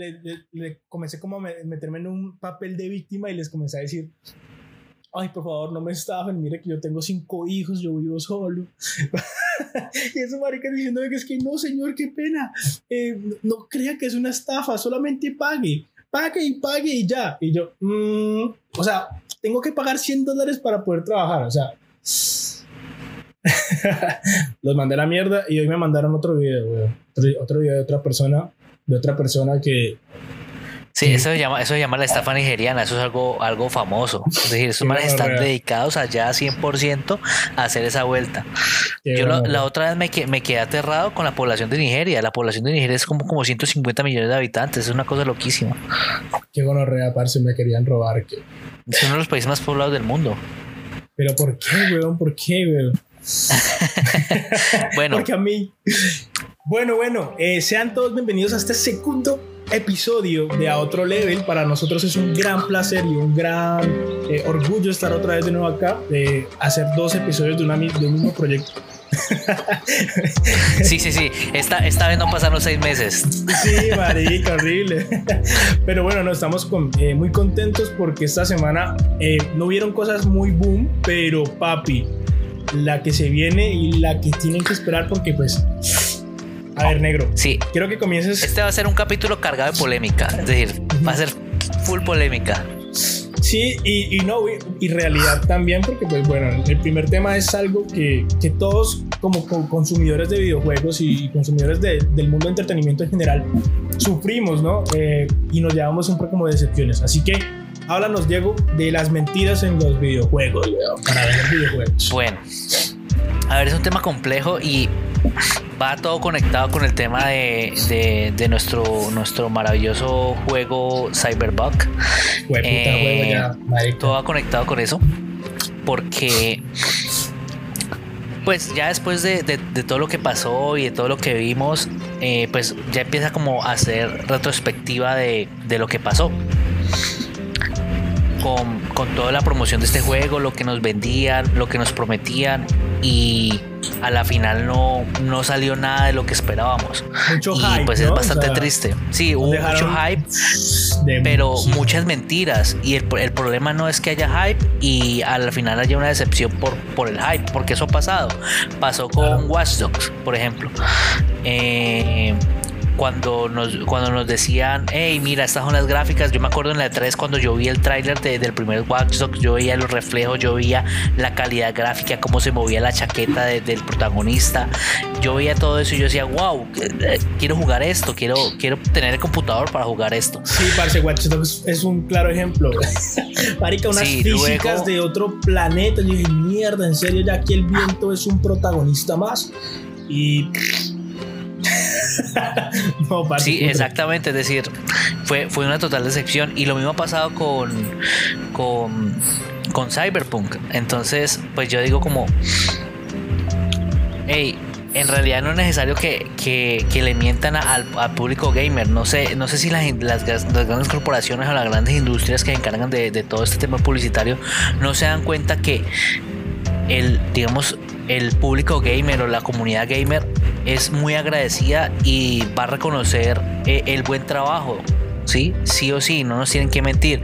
le, comencé como a meterme en un papel de víctima y les comencé a decir, ay, por favor, no me estafen, mire que yo tengo cinco hijos, yo vivo solo. y eso, marica, diciendo que es que no, señor, qué pena, eh, no, crea que es una estafa, solamente pague, pague y pague y ya. Y yo, mm", o sea, tengo que pagar 100 dólares para poder trabajar, o sea... Los mandé a la mierda y hoy me mandaron otro video, otro video de otra persona, de otra persona que Sí, eso se llama, eso se llama la estafa nigeriana, eso es algo, algo famoso. Es decir, esos manes están dedicados allá 100% a hacer esa vuelta. Yo la otra vez me, me quedé aterrado con la población de Nigeria. La población de Nigeria es como, como 150 millones de habitantes, es una cosa loquísima. Qué gonorrea, parce, me querían robar. Que... Es uno de los países más poblados del mundo. Pero ¿por qué, weón? ¿Por qué, weón? bueno. Porque a mí. Bueno, bueno, eh, sean todos bienvenidos a este segundo episodio de A Otro Level. Para nosotros es un gran placer y un gran eh, orgullo estar otra vez de nuevo acá, de hacer dos episodios de, una, de un mismo proyecto. Sí, sí, sí. Esta, esta vez no pasaron seis meses. Sí, marica, horrible. Pero bueno, no, estamos con, eh, muy contentos porque esta semana eh, no vieron cosas muy boom, pero papi, la que se viene y la que tienen que esperar porque pues a ver, negro. Sí. Quiero que comiences. Este va a ser un capítulo cargado de polémica. Es decir, va a ser full polémica. Sí, y, no, y realidad también, porque pues bueno, el primer tema es algo que, que todos como, consumidores de videojuegos y consumidores del mundo de entretenimiento en general sufrimos, ¿no? Eh, y nos llevamos siempre como decepciones. Así que háblanos, Diego, de las mentiras en los videojuegos, para ver videojuegos. Bueno, a ver, es un tema complejo y va todo conectado con el tema de, de, nuestro, nuestro maravilloso juego Cyberpunk. Eh, todo va conectado con eso. Porque pues ya después de, de, todo lo que pasó y de todo lo que vimos, eh, pues ya empieza como a hacer retrospectiva de, de lo que pasó. Con, con, toda la promoción de este juego, lo que nos vendían, lo que nos prometían y a la final no, no salió nada de lo que esperábamos. Mucho y pues es bastante triste. Sí, hubo mucho hype, pero muchas mentiras. Y el, el, problema no es que haya hype y al final haya una decepción por, por el hype, porque eso ha pasado. Pasó con Watch Dogs, por ejemplo. Eh, cuando nos, cuando nos decían, hey, mira, estas son las gráficas. Yo me acuerdo en la 3 cuando yo vi el tráiler del primer Watch Dogs, yo veía los reflejos, yo veía la calidad gráfica, cómo se movía la chaqueta del protagonista. Yo veía todo eso y yo decía, wow, eh, quiero jugar esto, quiero, quiero tener el computador para jugar esto. Sí, parce, Watch Dogs es un claro ejemplo. Marica, unas físicas de otro planeta. Yo dije, mierda, en serio, ya aquí el viento es un protagonista más. Y sí, exactamente. Es decir, fue, fue una total decepción. Y lo mismo ha pasado con, con, con Cyberpunk. Entonces, pues yo digo como, hey, en realidad no es necesario que, que, le mientan al, público gamer. No sé, no sé si las, las, grandes corporaciones o las grandes industrias que se encargan de, de, todo este tema publicitario no se dan cuenta que el, digamos, el público gamer o la comunidad gamer es muy agradecida y va a reconocer eh, el buen trabajo. Sí, sí o sí, no nos tienen que mentir.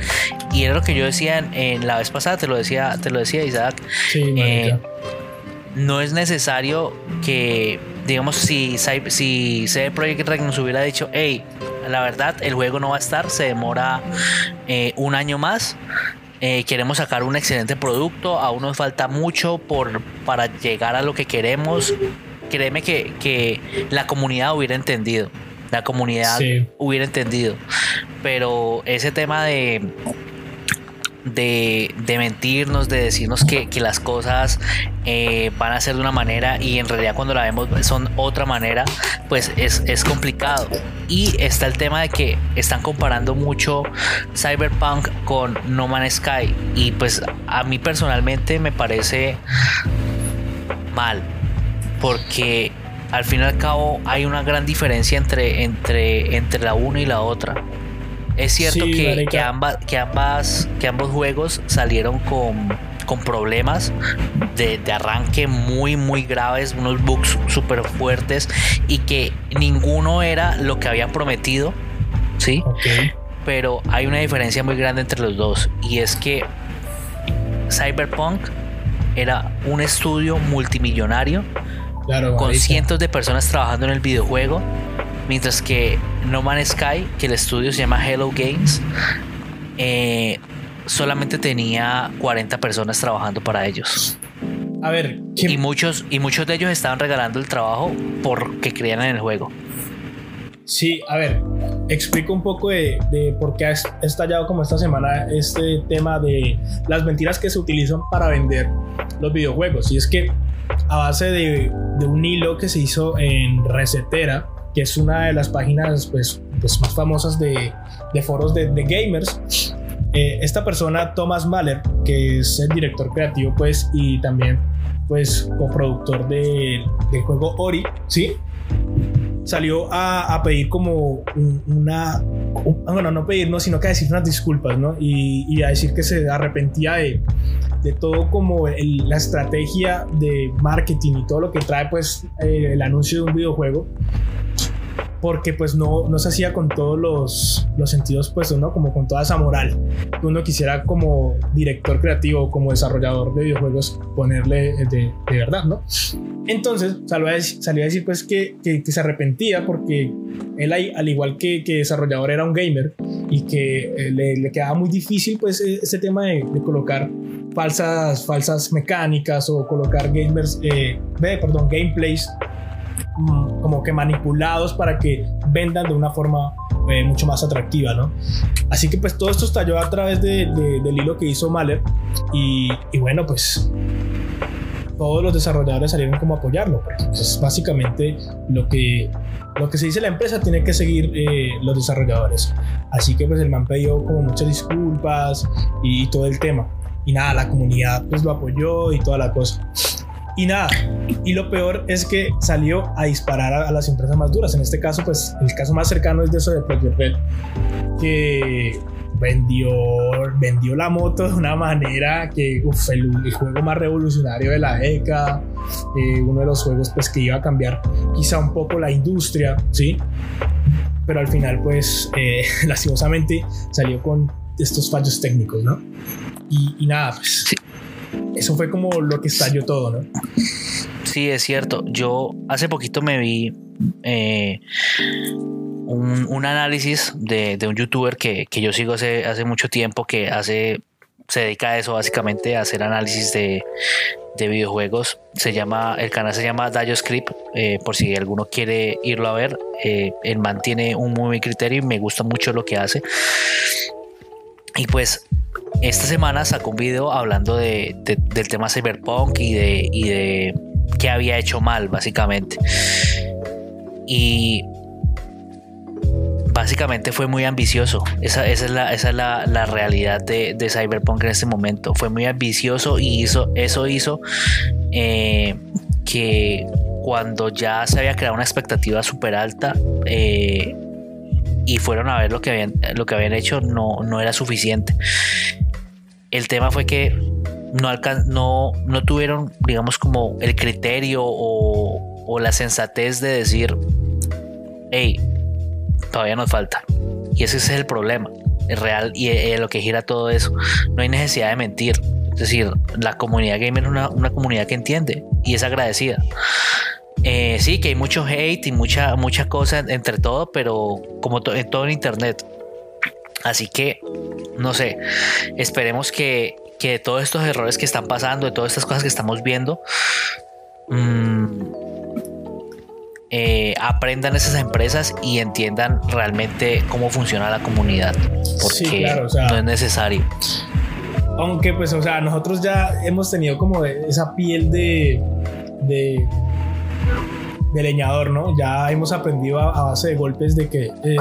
Y era lo que yo decía en, la vez pasada, te lo decía, te lo decía Isaac. Eh, no es necesario que, digamos, si, si CD Projekt Red nos hubiera dicho, hey, la verdad, el juego no va a estar, se demora eh, un año más. queremos sacar un excelente producto, aún nos falta mucho por, para llegar a lo que queremos créeme que, la comunidad hubiera entendido. La comunidad hubiera entendido. Pero ese tema de, de, mentirnos, de decirnos que, las cosas eh, van a ser de una manera y en realidad cuando la vemos son otra manera, pues es, es, complicado. Y está el tema de que están comparando mucho Cyberpunk con No Man's Sky y pues a mí personalmente me parece mal porque al fin y al cabo hay una gran diferencia entre, entre, entre la una y la otra. Es cierto que, que, ambas, que, ambas, que ambos juegos salieron con, con problemas de, de, arranque muy muy graves, unos bugs súper fuertes y que ninguno era lo que habían prometido ¿sí? Ok. Pero hay una diferencia muy grande entre los dos y es que Cyberpunk era un estudio multimillonario Claro, con marica. cientos de personas trabajando en el videojuego, mientras que No Man's Sky, que el estudio se llama Hello Games, eh, solamente tenía 40 personas trabajando para ellos. A ver, ¿qué- Y muchos, y muchos de ellos estaban regalando el trabajo porque creían en el juego. Sí, a ver, explico un poco de, de por qué ha es- estallado como esta semana este tema de las mentiras que se utilizan para vender los videojuegos. Y es que a base de, de un hilo que se hizo en Resetera, que es una de las páginas pues, pues, más famosas de, de foros de, de gamers, eh, esta persona, Thomas Mahler, que es el director creativo pues, y también pues coproductor de- del juego Ori, ¿sí? Salió a, a pedir como un- una, un- bueno, no pedirnos, sino que a decir unas disculpas, ¿no? Y, y a decir que se arrepentía de, de todo como el- la estrategia de marketing y todo lo que trae pues eh, el anuncio de un videojuego. Porque pues no, no se hacía con todos los, los sentidos puestos, ¿no? Como con toda esa moral que uno quisiera como director creativo, como desarrollador de videojuegos, ponerle eh, de, de verdad, ¿no? Entonces salió a decir, salió a decir pues que, que- se arrepentía porque él al igual que, que desarrollador era un gamer y que eh, le, le quedaba muy difícil pues e- ese tema de, colocar falsas, falsas mecánicas o colocar gamers, eh, perdón, gameplays como que manipulados para que vendan de una forma eh, mucho más atractiva, ¿no? Así que pues todo esto estalló a través de- de- del hilo que hizo Mahler y, y bueno pues todos los desarrolladores salieron como a apoyarlo, pues, es básicamente lo que, lo que se dice la empresa tiene que seguir eh, los desarrolladores. Así que pues el man pidió como muchas disculpas y, todo el tema. Y nada, la comunidad pues lo apoyó y toda la cosa. Y nada, y lo peor es que salió a disparar a, a las empresas más duras. En este caso, pues el caso más cercano es de eso de Project Red, que vendió, vendió la moto de una manera que, uf, el, el juego más revolucionario de la década, eh, uno de los juegos pues que iba a cambiar quizá un poco la industria, ¿sí? Pero al final pues eh, lastimosamente salió con estos fallos técnicos, ¿no? Y, y nada, pues eso fue como lo que estalló todo, ¿no? Sí, es cierto. Yo hace poquito me vi eh, un, análisis de, un youtuber que, que yo sigo hace, hace mucho tiempo que hace se dedica a eso básicamente a hacer análisis de, de videojuegos se llama el canal se llama DayoScript eh, por si alguno quiere irlo a ver eh, el man un muy buen criterio y me gusta mucho lo que hace y pues esta semana sacó un video hablando de, de- del tema cyberpunk y de, y de qué había hecho mal básicamente y básicamente fue muy ambicioso. Esa, esa es, la, esa es la, la realidad de, de, Cyberpunk en este momento. Fue muy ambicioso y hizo, eso hizo eh, que cuando ya se había creado una expectativa súper alta eh, y fueron a ver lo que habían, lo que habían hecho, no, no era suficiente. El tema fue que no, alcan no, no tuvieron, digamos, como el criterio o, o la sensatez de decir, hey, todavía nos falta. Y ese es el problema el real y eh, lo que gira todo eso. No hay necesidad de mentir. Es decir, la comunidad gamer es una, una comunidad que entiende y es agradecida. Eh, sí, que hay mucho hate y mucha, mucha cosa entre todo, pero como to en todo en internet. Así que, no sé, esperemos que, que de todos estos errores que están pasando, de todas estas cosas que estamos viendo, mmm, eh, aprendan esas empresas y entiendan realmente cómo funciona la comunidad. Porque sí, claro, o sea, no es necesario. Aunque pues, o sea, nosotros ya hemos tenido como esa piel de, de, de leñador, ¿no? Ya hemos aprendido a, a base de golpes de que eh,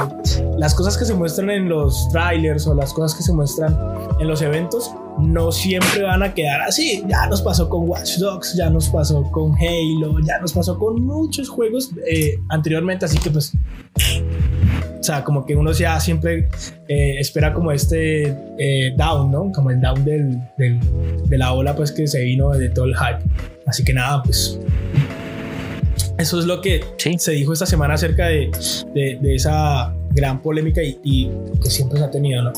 las cosas que se muestran en los trailers o las cosas que se muestran en los eventos no siempre van a quedar así. Ya nos pasó con Watch Dogs, ya nos pasó con Halo, ya nos pasó con muchos juegos eh, anteriormente, así que pues... O sea, como que uno ya siempre eh, espera como este eh, down, ¿no? Como el down del, del, de la ola pues que se vino de todo el hype. Así que nada, pues eso es lo que ¿Sí? se dijo esta semana acerca de, de, de esa gran polémica y, que siempre se ha tenido, ¿no?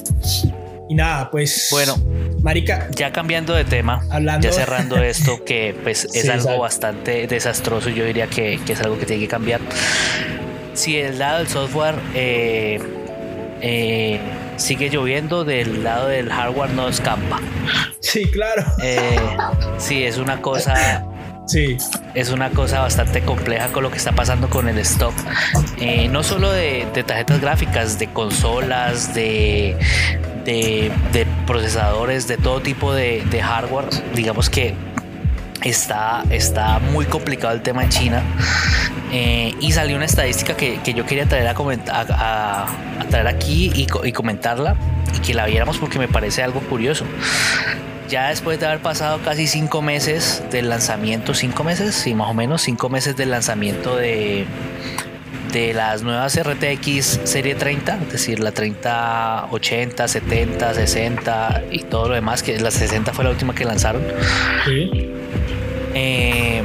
Y nada, pues. Bueno, Marica. Ya cambiando de tema, hablando... ya cerrando esto, que pues es algo bastante desastroso, yo diría que, que, es algo que tiene que cambiar. Si el lado del software eh, eh, sigue lloviendo, del lado del hardware no escampa. Sí, claro. Eh, sí, es una cosa Sí. Es una cosa bastante compleja con lo que está pasando con el stock. Eh, no solo de, tarjetas gráficas, de consolas, de, procesadores, de todo tipo de, hardware. Digamos que está, está muy complicado el tema en China. Eh, y salió una estadística que, yo quería traer, a, a, traer aquí y, y comentarla y que la viéramos porque me parece algo curioso ya después de haber pasado casi cinco meses del lanzamiento, cinco meses, sí, más o menos, cinco meses del lanzamiento de, de las nuevas RTX serie 30, es decir, la 30, 80, 70, 60 y todo lo demás, que la 60 fue la última que lanzaron. Eh,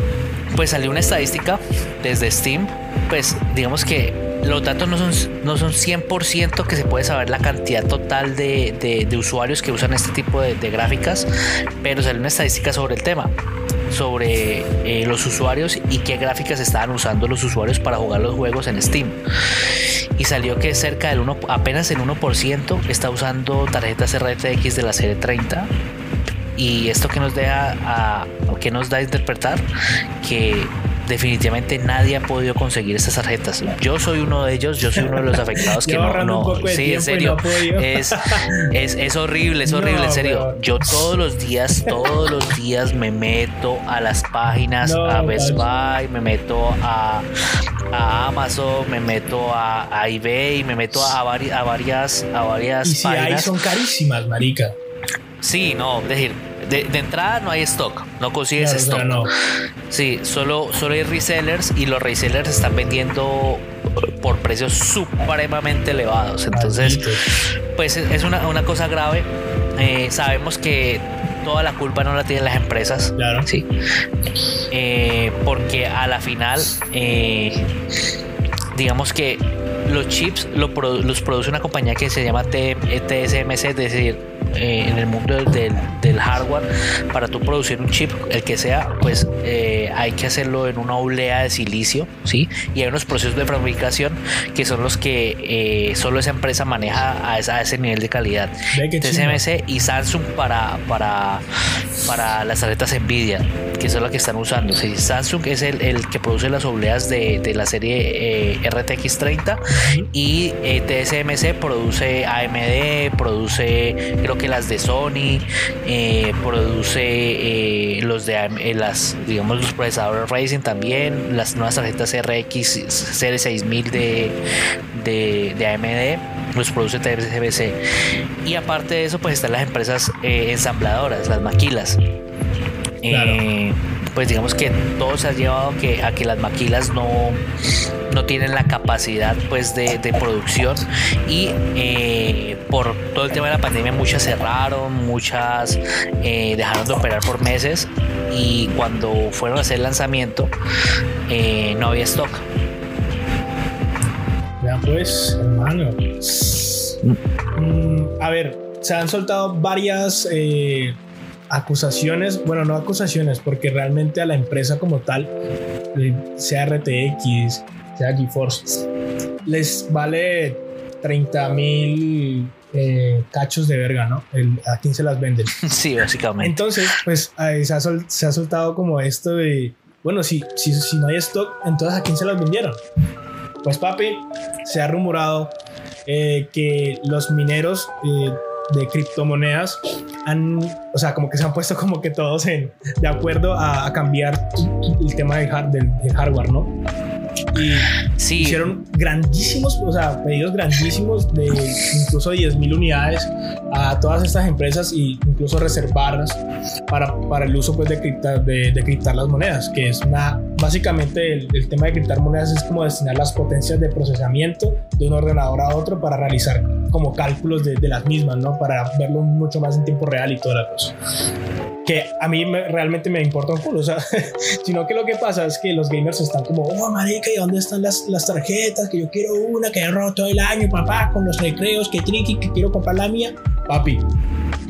pues salió una estadística desde Steam, pues digamos que los datos no son, no son 100% que se puede saber la cantidad total de, usuarios que usan este tipo de, gráficas, pero sale una estadística sobre el tema, sobre eh, los usuarios y qué gráficas estaban usando los usuarios para jugar los juegos en Steam. Y salió que cerca del 1, apenas el 1% está usando tarjetas RTX de la serie 30 y esto que nos deja a, que nos da a interpretar que definitivamente nadie ha podido conseguir estas tarjetas. Yo soy uno de ellos, yo soy uno de los afectados que no, no sí, en serio, es, es, es, horrible, es horrible, en serio. Yo todos los días, todos los días me meto a las páginas, a Best Buy, me meto a, a Amazon, me meto a, a, eBay, me meto a, varias, a varias, a varias y si Ahí son carísimas, marica. Sí, no, es decir, de, entrada no hay stock, no consigues stock. No. Sí, solo, solo hay resellers y los resellers están vendiendo por precios supremamente elevados. Entonces, pues es una, una cosa grave. Eh, sabemos que toda la culpa no la tienen las empresas. Claro. Sí. Eh, porque a la final, eh, digamos que los chips los produce una compañía que se llama TSMC, es decir, eh, en el mundo del, del, hardware, para tú producir un chip, el que sea, pues eh, hay que hacerlo en una oblea de silicio, ¿sí? Y hay unos procesos de fabricación que son los que eh, solo esa empresa maneja a, ese nivel de calidad. TSMC y Samsung para, para, para las tarjetas Nvidia, que son las que están usando. ¿sí? Samsung es el, el, que produce las obleas de, de la serie RTX 30 y TSMC produce AMD, produce creo que las de Sony, eh, produce eh, los de eh, las, digamos, los procesadores Racing también, las nuevas tarjetas RX Serie 6000 de, de, de AMD, los produce TSMC. Y aparte de eso, pues están las empresas ensambladoras, las maquilas. Pues digamos que todo se ha llevado que, a que las maquilas no, no tienen la capacidad pues de, producción y eh, por todo el tema de la pandemia muchas cerraron, muchas eh, dejaron de operar por meses y cuando fueron a hacer el lanzamiento eh, no había stock. Ya pues, hermano. Mm, a ver, se han soltado varias acusaciones, bueno, no acusaciones, porque realmente a la empresa como tal, sea RTX, sea GeForce, les vale 30 mil eh, cachos de verga, ¿no? a quién se las venden. Sí, básicamente. Entonces, pues se, ha se, ha soltado como esto de, bueno, si, si, si no hay stock, entonces a quién se las vendieron. Pues papi, se ha rumorado eh, que los mineros eh, de criptomonedas han, o sea, como que se han puesto como que todos en, de acuerdo a, cambiar el tema del, del hardware, ¿no? Y sí. hicieron grandísimos, o sea, pedidos grandísimos de incluso 10 mil unidades a todas estas empresas e incluso reservarlas para, para el uso pues, de, criptar, de, de criptar las monedas, que es una, básicamente el, tema de criptar monedas es como destinar las potencias de procesamiento de un ordenador a otro para realizar como cálculos de, de las mismas, ¿no? Para verlo mucho más en tiempo real y toda la cosa. Que a mí realmente me importa un culo, o sea, sino que lo que pasa es que los gamers están como, oh, marica, ¿y dónde están las, las tarjetas? Que yo quiero una, que he roto el año, papá, con los recreos, que triqui, que quiero comprar la mía. Papi,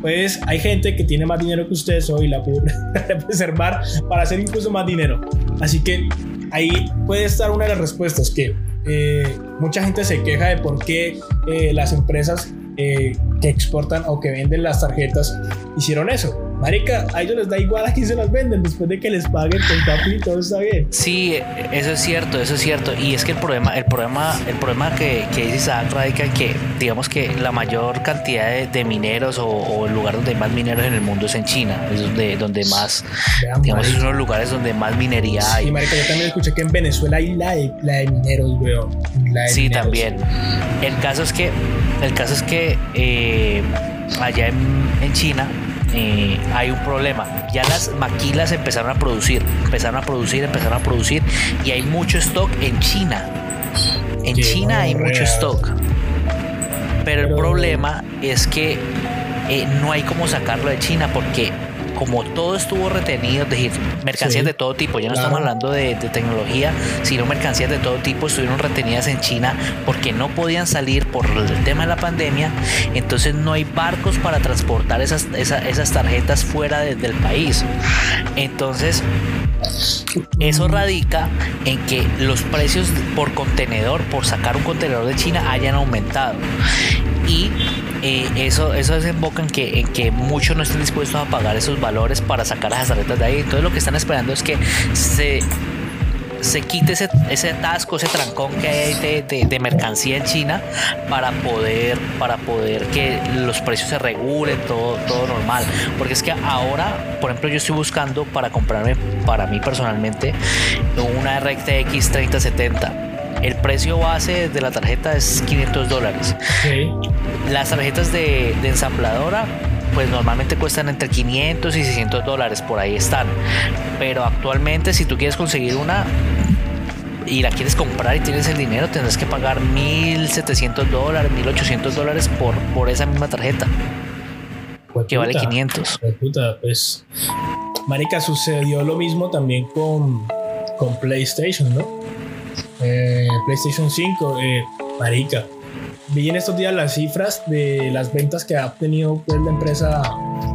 pues hay gente que tiene más dinero que ustedes hoy la puede preservar para hacer incluso más dinero. Así que ahí puede estar una de las respuestas que eh, mucha gente se queja de por qué eh, las empresas eh, que exportan o que venden las tarjetas hicieron eso. Marica, a ellos les da igual a quién se las venden después de que les paguen con papi y todo está bien. Sí, eso es cierto, eso es cierto. Y es que el problema, el problema, el problema que, que dice Isaac radica en que, digamos que la mayor cantidad de, mineros o, el lugar donde hay más mineros en el mundo es en China. Es donde, donde más, digamos, es uno de los lugares donde más minería hay. Y marica, yo también escuché que en Venezuela hay la de, la de mineros, weón. sí, también. El caso es que, el caso es que eh, allá en, en China eh, hay un problema. Ya las maquilas empezaron a producir, empezaron a producir, empezaron a producir y hay mucho stock en China. En China hay mucho stock. Pero, el problema es que eh, no hay como sacarlo de China porque como todo estuvo retenido, es decir, mercancías de todo tipo, ya no estamos hablando de, tecnología, sino mercancías de todo tipo estuvieron retenidas en China porque no podían salir por el tema de la pandemia, entonces no hay barcos para transportar esas, esas, tarjetas fuera del país. Entonces, eso radica en que los precios por contenedor, por sacar un contenedor de China, hayan aumentado. Y eh, eso, eso desemboca en que, en que muchos no estén dispuestos a pagar esos valores para sacar las tarjetas de ahí. Entonces lo que están esperando es que se se quite ese, ese atasco, ese trancón que hay de, de, mercancía en China para poder, para poder que los precios se regulen, todo, todo normal. Porque es que ahora, por ejemplo, yo estoy buscando para comprarme, para mí personalmente, una RTX 3070 el precio base de la tarjeta es 500 dólares. Las tarjetas de, ensambladora pues normalmente cuestan entre 500 y 600 dólares, por ahí están. Pero actualmente si tú quieres conseguir una y la quieres comprar y tienes el dinero, tendrás que pagar 1.700 dólares, 1.800 dólares por, por esa misma tarjeta. que vale 500. pues, Marica, sucedió lo mismo también con, con PlayStation, ¿no? Eh, PlayStation 5, eh, marica. Vi en estos días las cifras de las ventas que ha obtenido pues, la empresa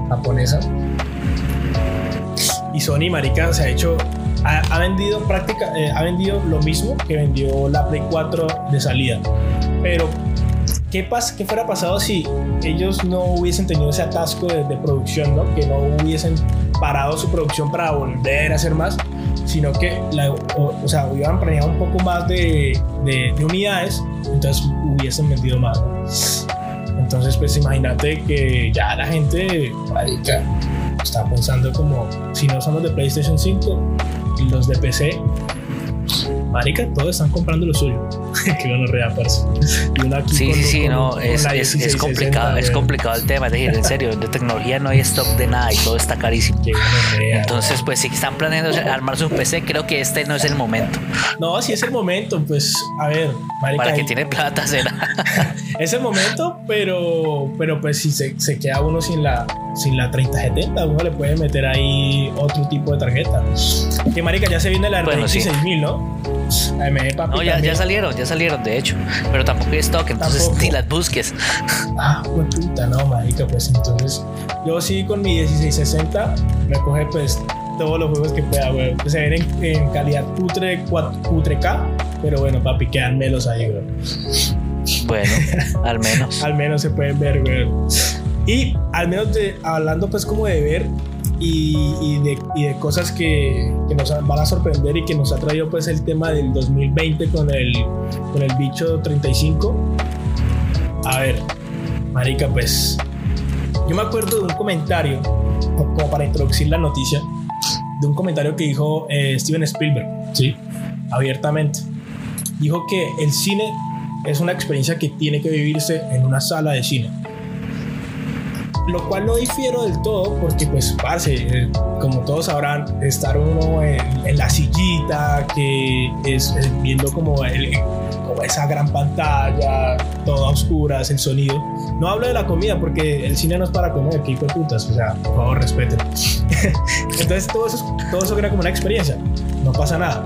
japonesa. Y Sony, marica, se ha hecho ha, vendido práctica, eh, ha vendido lo mismo que vendió la Play 4 de salida. Pero, ¿qué, pas ¿qué fuera pasado si ellos no hubiesen tenido ese atasco de, de producción, ¿no? que no hubiesen parado su producción para volver a hacer más? Sino que o, sea, hubieran planeado un poco más de, de, unidades, entonces hubiesen vendido más. Entonces, pues imagínate que ya la gente está pensando como, si no somos de PlayStation 5 y los de PC, marica, todos están comprando lo suyo. que bueno, rea, Sí, sí, sí, no, es, es, es, complicado, es complicado el tema. Es decir, en serio, de tecnología no hay stock de nada y todo está carísimo. Entonces, pues si están planeando armarse un PC, creo que este no es el momento. No, si es el momento, pues a ver, marica. Para que tiene plata, será. es el momento, pero, pero pues si se, se queda uno sin la, sin la 3070, uno le puede meter ahí otro tipo de tarjeta. Que marica, ya se viene la bueno, 6000, ¿no? no, ya, ya, salieron, ya salieron, de hecho. Pero tampoco hay stock, entonces ni las busques. Ah, puta, no, marica, pues entonces. Yo sí con mi 1660 me coge pues todos los juegos que pueda, güey. Que se ven en, calidad putre, putre K, pero bueno, papi, quedan melos ahí, güey. Bueno, al menos. al menos se pueden ver, güey. Y al menos de, hablando pues como de ver, y, de, y, de, cosas que, que, nos van a sorprender y que nos ha traído pues el tema del 2020 con el, con el bicho 35. A ver, Marica, pues yo me acuerdo de un comentario, como para introducir la noticia, de un comentario que dijo eh, Steven Spielberg, ¿sí? Abiertamente. Dijo que el cine es una experiencia que tiene que vivirse en una sala de cine lo cual no difiero del todo porque pues parce, eh, como todos sabrán, estar uno en, la sillita que es, eh, viendo como, el, como esa gran pantalla, toda oscura, el sonido. No hablo de la comida porque el cine no es para comer, que hijo de putas, o sea, por favor, respeten. Entonces todo eso, todo eso era como una experiencia, no pasa nada.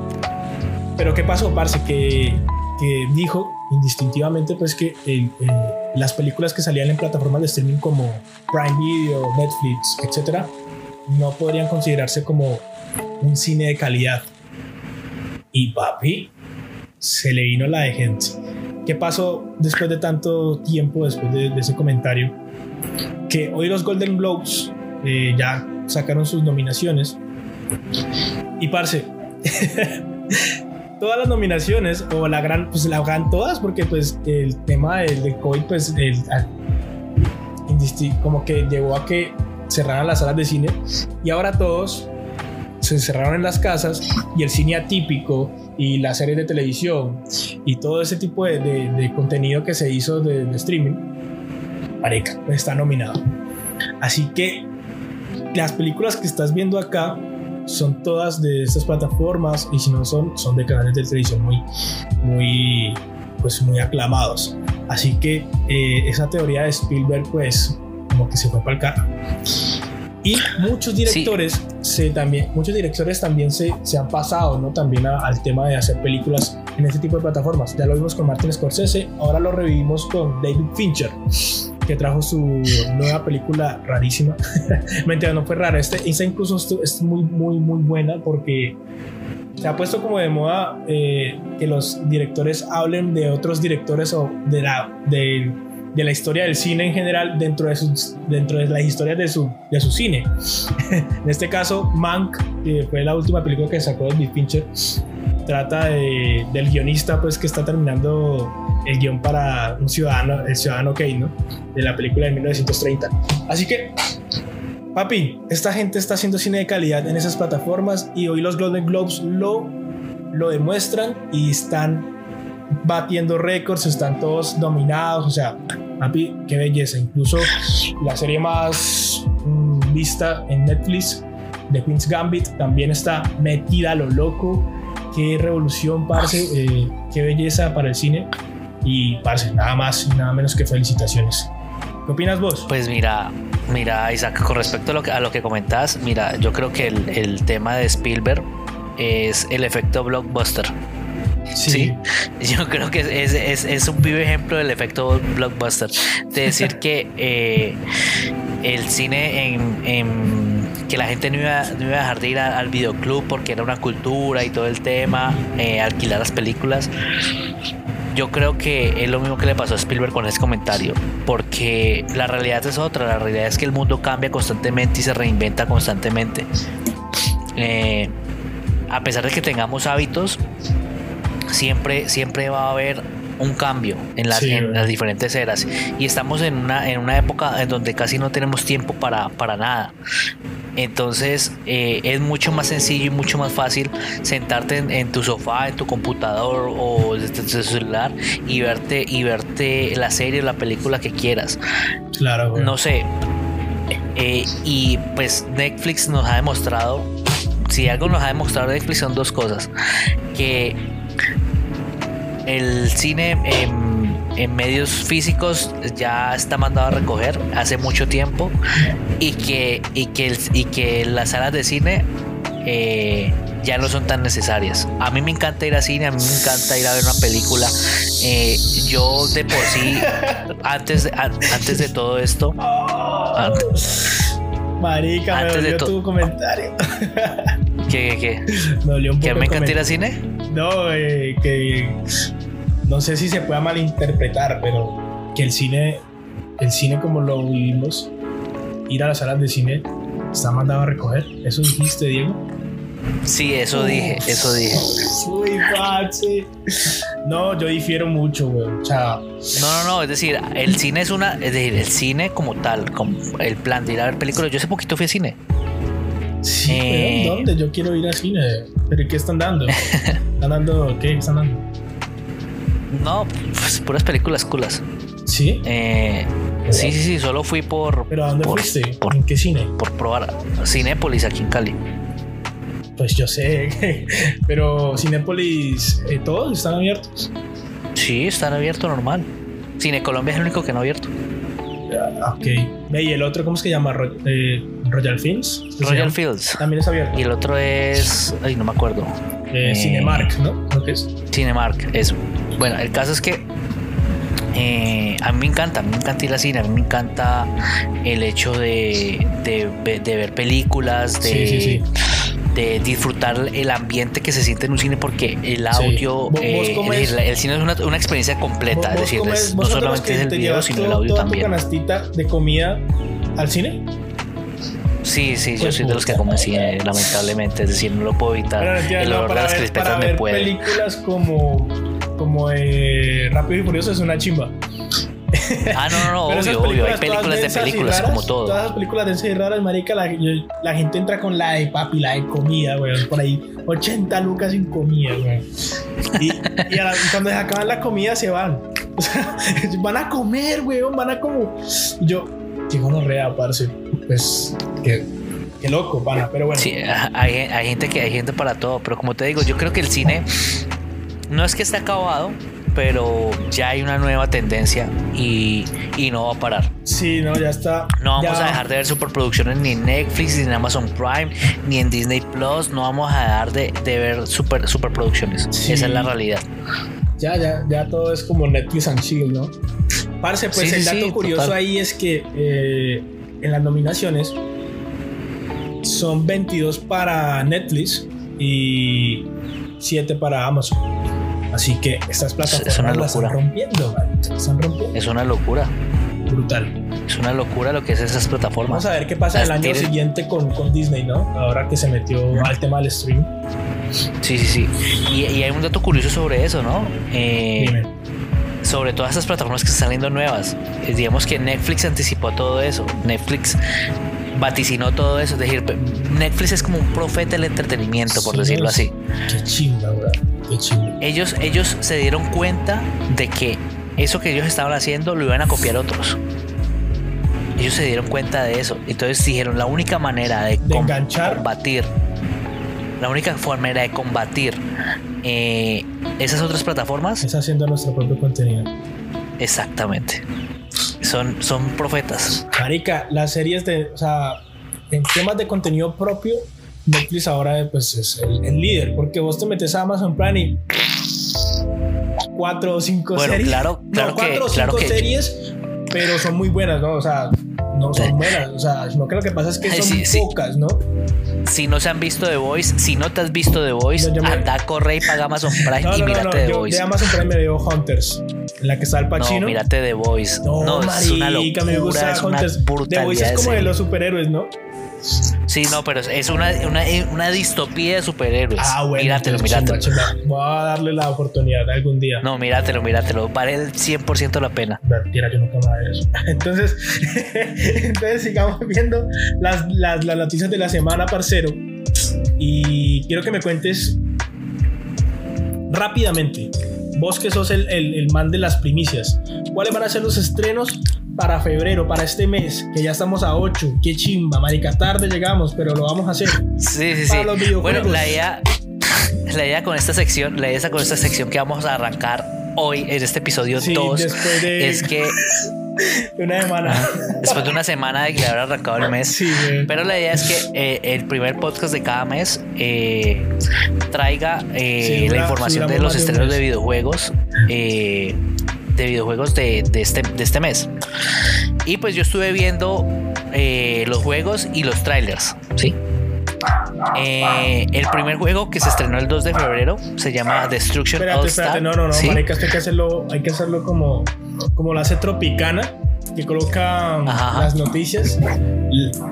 Pero ¿qué pasó, parce? Que, que dijo indistintivamente pues que las películas que salían en plataformas de streaming como Prime Video, Netflix, etcétera, no podrían considerarse como un cine de calidad. Y papi, se le vino la de gente. ¿Qué pasó después de tanto tiempo, después de, ese comentario? Que hoy los Golden Globes eh, ya sacaron sus nominaciones. Y parce, todas las nominaciones, o la gran, pues la hagan todas, porque pues el tema del, de COVID, pues el, como que llevó a que cerraran las salas de cine y ahora todos se cerraron en las casas y el cine atípico y las series de televisión y todo ese tipo de, de, contenido que se hizo de, streaming, pareja, pues está nominado. Así que las películas que estás viendo acá son todas de estas plataformas y si no son, son de canales de televisión muy, muy, pues muy aclamados. Así que eh, esa teoría de Spielberg, pues, como que se fue para el carro. Y muchos directores se también, muchos directores también se, se han pasado, ¿no? También al tema de hacer películas en este tipo de plataformas. Ya lo vimos con Martin Scorsese, ahora lo revivimos con David Fincher que trajo su nueva película rarísima. Mentira, no fue rara. Este, esta incluso es muy, muy, muy buena porque se ha puesto como de moda eh, que los directores hablen de otros directores o de la, de, de, la historia del cine en general dentro de, sus, dentro de las historias de su, de su cine. en este caso, Mank, que fue la última película que sacó David Fincher, trata de, del guionista pues que está terminando el guion para un ciudadano, el ciudadano Kane, ¿no? De la película de 1930. Así que, papi, esta gente está haciendo cine de calidad en esas plataformas y hoy los Golden Globes lo, lo demuestran y están batiendo récords, están todos dominados, o sea, papi, qué belleza. Incluso la serie más mm, vista en Netflix, The Queen's Gambit, también está metida a lo loco. Qué revolución, parce, eh, qué belleza para el cine. Y, parce, nada más y nada menos que felicitaciones. ¿Qué opinas vos? Pues mira, mira, Isaac, con respecto a lo que, a lo que comentas, mira, yo creo que el, el tema de Spielberg es el efecto blockbuster. Sí. Yo creo que es, es, es, un vivo ejemplo del efecto blockbuster. De decir que eh, el cine en, en, que la gente no iba, no iba a dejar de ir al videoclub porque era una cultura y todo el tema, eh, alquilar las películas yo creo que es lo mismo que le pasó a Spielberg con ese comentario, porque la realidad es otra, la realidad es que el mundo cambia constantemente y se reinventa constantemente. Eh, a pesar de que tengamos hábitos, siempre, siempre va a haber un cambio en las, en las diferentes eras y estamos en una, en una época en donde casi no tenemos tiempo para, para nada. Entonces eh, es mucho más sencillo y mucho más fácil sentarte en, tu sofá, en tu computador o desde tu celular y verte y verte la serie o la película que quieras. Claro. No sé. Eh, y pues Netflix nos ha demostrado, si algo nos ha demostrado Netflix son dos cosas, que el cine en, medios físicos ya está mandado a recoger hace mucho tiempo y que, y que, y que las salas de cine eh, ya no son tan necesarias. A mí me encanta ir a cine, a mí me encanta ir a ver una película. Eh, yo de por sí, antes, de, antes de todo esto... Marica, antes me dolió de tu comentario. ¿Qué, qué, qué? Me dolió un poco ¿Que me encanta ir a cine? No, eh, que no sé si se pueda malinterpretar, pero que el cine, el cine como lo vivimos, ir a las salas de cine, está mandado a recoger. ¿Eso dijiste, Diego? Sí, eso dije, eso dije. Uy, pache. No, yo difiero mucho, güey. O sea, no, no, no. Es decir, el cine es una. Es decir, el cine como tal, como el plan de ir a ver películas. Yo hace poquito fui al cine. Sí, eh... ¿dónde? Yo quiero ir al cine. ¿Pero qué están dando? ¿Están dando qué? ¿Están dando? No, pues puras películas culas. ¿Sí? Eh, Sí, sí, sí, solo fui por. ¿Pero a dónde por, fuiste? Por, ¿En qué cine? Por probar Cinépolis aquí en Cali. Pues yo sé, pero Cinépolis, eh, ¿todos están abiertos? Sí, están abiertos normal. Cine Colombia es el único que no ha abierto. Ok. ¿Y el otro cómo es que se llama? Ro- eh, Royal Films. ¿Qué se Royal llama? Fields. También es abierto. Y el otro es. Ay, no me acuerdo. Eh, eh, Cinemark, ¿no? Creo que es. Cinemark, eso. Bueno, el caso es que eh, a mí me encanta, a mí me encanta ir al cine, a mí me encanta el hecho de, de, ve- de ver películas, de, Sí, sí, sí. De disfrutar el ambiente que se siente en un cine porque el audio, vos eh, decir, el cine es una, una experiencia completa, ¿Vos- es decir, comes- es- no solamente es el video, sino el todo- audio toda tu también. canastita de comida al cine? Sí, sí, yo Pues soy de los que comen cine, lamentablemente, es decir, no lo puedo evitar. Entiendo, el no, olor de las ver, crispetas para me ver puede. películas como, como eh, Rápido y Furioso es una chimba. Ah, no, no, no, obvio, obvio. Hay películas de películas raras, como todo. Todas las películas densas y raras, marica, la, gente entra con la de papi, la de comida, weón. Por ahí 80 lucas sin comida, weón. Y, la- cuando se acaban la comida se van. O sea, van a comer, weón, van a como... Yo, qué gonorrea, parce. Pues, qué, qué loco, pana. Pero bueno. Sí, hay, hay gente que hay gente para todo, pero como te digo, yo creo que el cine no es que esté acabado, pero ya hay una nueva tendencia y, y no va a parar. Sí, no, ya está. No vamos ya- a dejar de ver superproducciones ni en Netflix, ni en Amazon Prime, ni en Disney Plus. No vamos a dejar de, de ver super, superproducciones. Sí. Esa es la realidad. Ya, ya, ya todo es como Netflix and chill, ¿no? Parce, pues Sí, el dato sí, curioso total. ahí es que eh, en las nominaciones son 22 para Netflix y 7 para Amazon. Así que estas plataformas Es una las están locura. rompiendo. Están rompiendo. Es una locura. Brutal. Es una locura lo que es esas plataformas. Vamos a ver qué pasa el Las año tienen- siguiente con, con Disney, ¿no? Ahora que se metió al tema del stream. Sí, sí, sí. Y, y hay un dato curioso sobre eso, ¿no? Eh, Dime. sobre todas estas plataformas que están saliendo nuevas. Eh, digamos que Netflix anticipó todo eso. Netflix vaticinó todo eso. Es decir, Netflix es como un profeta del entretenimiento, por Sí, decirlo así. Qué chimba. Ellos, ellos se dieron cuenta de que eso que ellos estaban haciendo lo iban a copiar otros. Ellos se dieron cuenta de eso. Entonces dijeron, la única manera de, enganchar. combatir, la única manera de combatir eh, esas otras plataformas, Es haciendo nuestro propio contenido. exactamente. Son, son profetas. Marica, las series de, o sea, en temas de contenido propio, Netflix ahora pues, es el, el líder, porque vos te metes a Amazon Prime y cuatro o cinco Bueno, series. claro, claro no, cuatro que- o cinco claro que- series, pero son muy buenas, ¿no? O sea, no son buenas, o sea, sino que lo que pasa es que son sí, sí. pocas, ¿no? Si no se han visto The Voice, si no te has visto The Voice, No, me- anda, corre y paga Amazon Prime No, y no, no, mírate no, The yo Voice. de Amazon Prime me veo Hunters, en la que está el Pacino. No, mírate The Voice. No, No, es una marica, me gusta locura, es una Hunters. The. Voice es como de los superhéroes, ¿no? Sí, no, pero es una, una, una distopía de superhéroes. Ah, bueno. Míratelo, míratelo. Voy a darle la oportunidad algún día. No, míratelo, míratelo. Vale el 100% la pena. Mentira, yo nunca me hago eso. Entonces, entonces sigamos viendo las, las, las noticias de la semana, parcero. Y quiero que me cuentes rápidamente, vos que sos el, el, el man de las primicias, ¿cuáles van a ser los estrenos para febrero, para este mes? Que ya estamos a 8. Qué chimba, marica, tarde llegamos, pero lo vamos a hacer. Sí, sí, sí. Los. Bueno, la idea, la idea con esta sección, la idea con esta sección que vamos a arrancar hoy en este episodio Sí, 2 después de es que una semana. después de una semana de que le habrá arrancado el mes, Sí. Pero la idea es que eh, el primer podcast de cada mes eh, traiga eh, Sí, la información de los de estrenos de videojuegos. de videojuegos de, de este, de este mes. Y pues yo estuve viendo los juegos y los trailers. ¿sí? Eh, el primer juego que se estrenó el 2 de febrero se llama Destruction Espérate, All espérate, Star. no, no, no, ¿sí? marica, esto hay que hacerlo, hay que hacerlo como, como lo hace Tropicana, que coloca Ajá. las noticias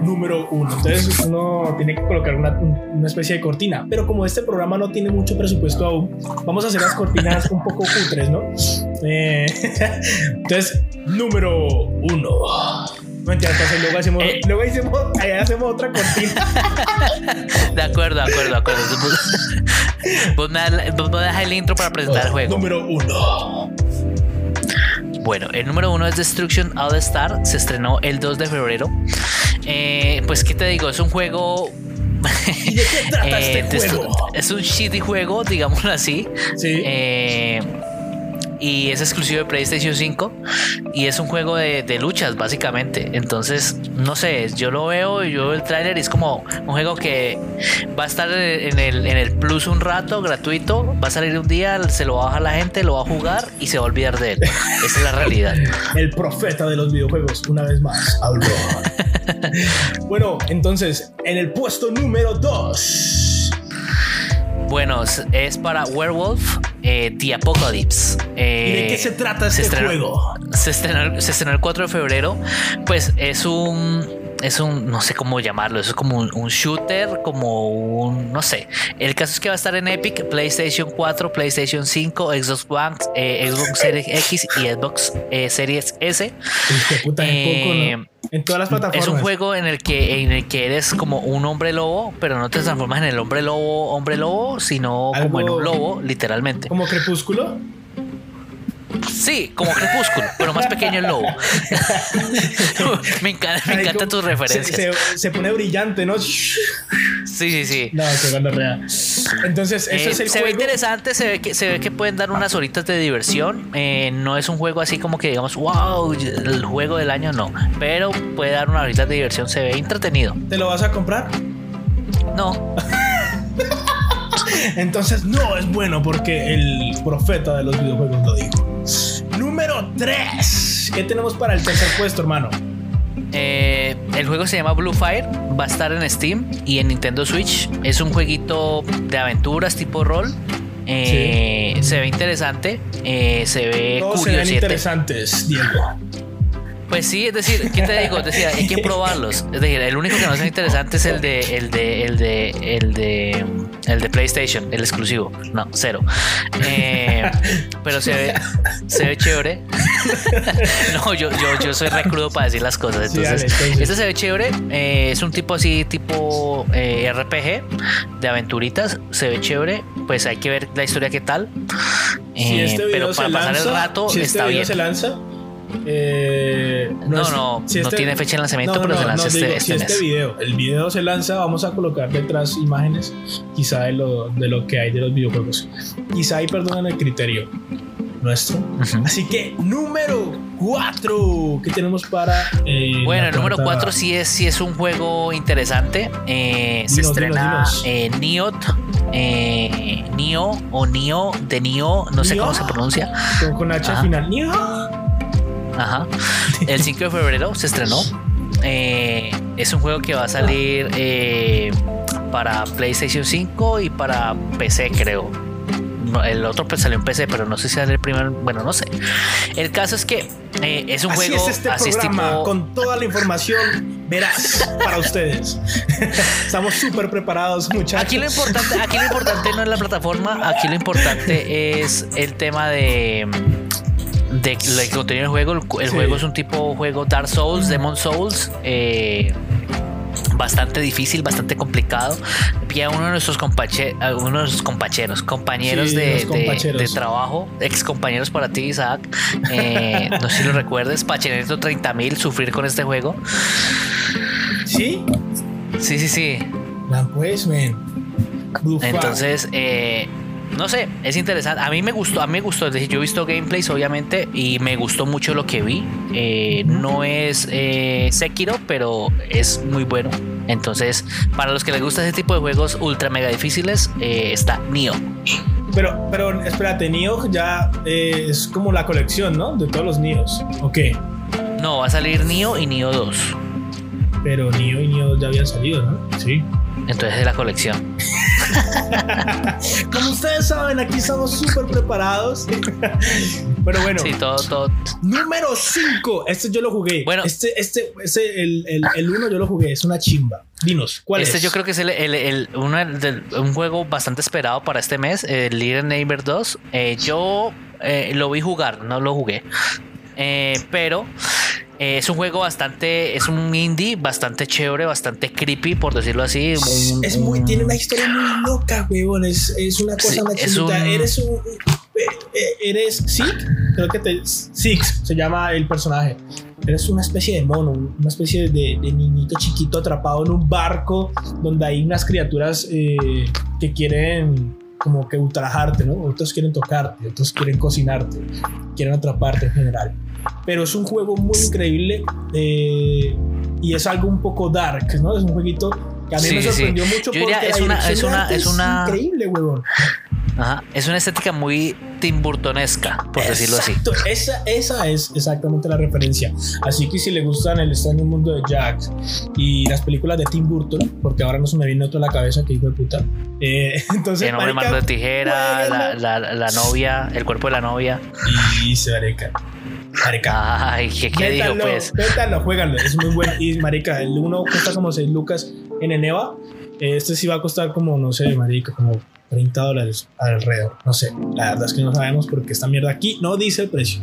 número uno. Entonces uno tiene que colocar una, un- una especie de cortina. Pero como este programa no tiene mucho presupuesto aún, vamos a hacer las cortinas un poco cutres, ¿no? Eh, entonces, número uno. No entonces luego hacemos, Eh. luego hacemos, otra cortina. De acuerdo, de acuerdo, de acuerdo. Vos me das la- vos me das el intro para presentar el juego. Número uno. Bueno, el número uno es Destruction All Star. Se estrenó el 2 de febrero. Eh, pues, ¿qué te digo? Es un juego ¿Y de qué trata Eh, este juego? Es un shitty juego, digámoslo así. Sí. Eh, y es exclusivo de PlayStation 5 y es un juego de, de luchas básicamente entonces no sé yo lo veo y yo veo el tráiler y es como un juego que va a estar en el, en el plus un rato gratuito va a salir un día se lo va a bajar la gente lo va a jugar y se va a olvidar de él esa es la realidad El profeta de los videojuegos, una vez más, habló. bueno, entonces, en el puesto número 2. Bueno es- para Werewolf eh, The Apocalypse ¿Y de Eh, qué se trata se este estrenó- juego? se estrenó, se estrenó el 4 de febrero. Pues es un. Es un. No sé cómo llamarlo. Es como un, un shooter, como un. No sé. El caso es que va a estar en Epic, PlayStation 4, PlayStation 5, Xbox One, eh, Xbox Series X y Xbox eh, Series S. Puta, poco, Eh, ¿no? En todas las plataformas. Es un juego en el que en el que eres como un hombre lobo, pero no te transformas en el hombre lobo, hombre lobo, sino como en un lobo, literalmente. Como Crepúsculo. Sí, como Crepúsculo, pero más pequeño el lobo. me encanta, me encantan tus referencias. Se, se- se pone brillante, ¿no? Sí, sí, sí. No, qué buena rea. Entonces, eso Eh, es el se ve interesante, se ve que se ve que pueden dar unas horitas de diversión. Eh, no es un juego así como que digamos, wow, el juego del año no, pero puede dar unas horitas de diversión. Se ve entretenido. ¿Te lo vas a comprar? No, Entonces no es bueno porque el profeta de los videojuegos lo dijo. Número 3. ¿Qué tenemos para el tercer puesto, hermano? Eh, el juego se llama Blue Fire, va a estar en Steam y en Nintendo Switch. Es un jueguito de aventuras tipo rol. Eh, Se ve interesante, eh, se ve Todos se ven interesantes, Diego. Pues sí, es decir, ¿qué te digo? Es decir, hay que probarlos. Es decir, el único que no es interesante es el de, el de, el de, el de, el de PlayStation, el exclusivo. No, cero. Eh, pero se ve, se ve chévere. No, yo, yo, yo soy recrudo para decir las cosas. Sí, Entonces, este se ve chévere. eh, es un tipo así, tipo eh, RPG de aventuritas. Se ve chévere. Pues hay que ver la historia qué tal. Si Eh, este video pero se para pasar lanza, el rato si este está video bien. se lanza, eh, No, es- no, si no tiene fecha de lanzamiento, pero se lanza este- digo, este si este mes. video, el video se lanza, vamos a colocar detrás imágenes, quizá de lo, de lo que hay de los videojuegos. Quizá ahí perdonan el criterio nuestro. Ujú. Así que número 4 que tenemos para eh, Bueno, el número cuarta- 4 sí es, sí es un juego interesante. Eh, se Dinos, estrena dinos. eh, Niot, eh, Nio o Nio de Nio, no sé Nio. cómo se pronuncia. con, con H al final. ¡Nia! Ajá. El 5 de febrero se estrenó. Eh, es un juego que va a salir eh, para PlayStation 5 y para PC, creo. El otro pues salió en PC, pero no sé si sale el primero. Bueno, no sé. El caso es que eh, es un Así juego es este así es programa, tipo- con toda la información verás para ustedes. Estamos súper preparados, muchachos. Aquí lo importante, aquí lo importante no es la plataforma, aquí lo importante es el tema de de lo que contiene el juego. El, el Sí. juego es un tipo juego Dark Souls, Demon Souls. eh, bastante difícil, bastante complicado. Y a uno de nuestros compache- uno de nuestros compañeros, compañeros Sí, de, de- trabajo, ex compañeros para ti, Isaac. eh, no sé si lo recuerdes, Pacheneto 30.000, sufrir con este juego. ¿Sí? Sí, sí, sí. Ah, pues, Flag. Entonces, eh, no sé, es interesante. A mí me gustó, a mí me gustó. Es decir, yo he visto gameplays, obviamente, y me gustó mucho lo que vi. Eh, no es eh, Sekiro, pero es muy bueno. Entonces, para los que les gusta ese tipo de juegos ultra mega difíciles, eh, está Nioh. Pero, pero espérate, Nioh ya eh, es como la colección, ¿no? De todos los Nios. Ok. No, va a salir Nioh y Nioh 2. Pero Nioh y Nioh ya habían salido, ¿no? Sí. Entonces, de la colección. Como ustedes saben, aquí estamos súper preparados. Pero bueno, Sí, todo, todo. número 5. Este yo lo jugué. Bueno. este, este, este, el, el, el uno yo lo jugué. Es una chimba. Dinos, ¿cuál este es? yo creo que es el, el- el- uno del- un juego bastante esperado para este mes, el Little Neighbor 2. Eh, yo eh, lo vi jugar, no lo jugué. Eh, pero eh, es un juego bastante, es un indie bastante chévere, bastante creepy, por decirlo así. Es muy, tiene una historia muy loca, weón. Es, es una cosa, Sí, es un- Eres un. eh, eh, Eres Sid, creo que te, Six se llama el personaje. Eres una especie de mono, una especie de, de niñito chiquito atrapado en un barco donde hay unas criaturas eh, que quieren como que ultrajarte, ¿no? Otros quieren tocarte, otros quieren cocinarte, quieren atraparte en general. Pero es un juego muy increíble eh, y es algo un poco dark, ¿no? Es un jueguito que a mí Sí, me sí, sí. sorprendió mucho Yo porque es la una- es una- es una- increíble, huevón. Ajá. Es una estética muy Tim Burtonesca, por decirlo así. Exacto, Esa, esa es exactamente la referencia. Así que si le gustan el extraño mundo de Jack y las películas de Tim Burton, porque ahora no se me viene otro a la cabeza que hijo de puta. eh, entonces, El hombre mando de tijera, la, la- la novia, el cuerpo de la novia. Y se marica. Marica. Ay, ¿qué, qué Métanlo, pues? métanlo, jueganlo. Es muy bueno. Y marica, el uno cuesta como 6 lucas en Eneva. Este sí va a costar como, no sé, marica, como 30 dólares alrededor. No sé. La verdad es que no sabemos porque esta mierda aquí no dice el precio.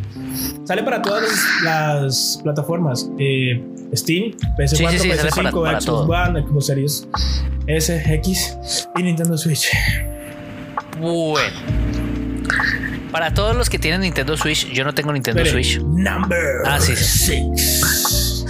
Sale para todas las, las plataformas. Eh, Steam, PS4, Sí, sí, sí, sale PS5, para- para Xbox. One, Xbox Series S, X y Nintendo Switch. Bueno. Para todos los que tienen Nintendo Switch, yo no tengo Nintendo Espere, Switch. Number Ah, sí, 6.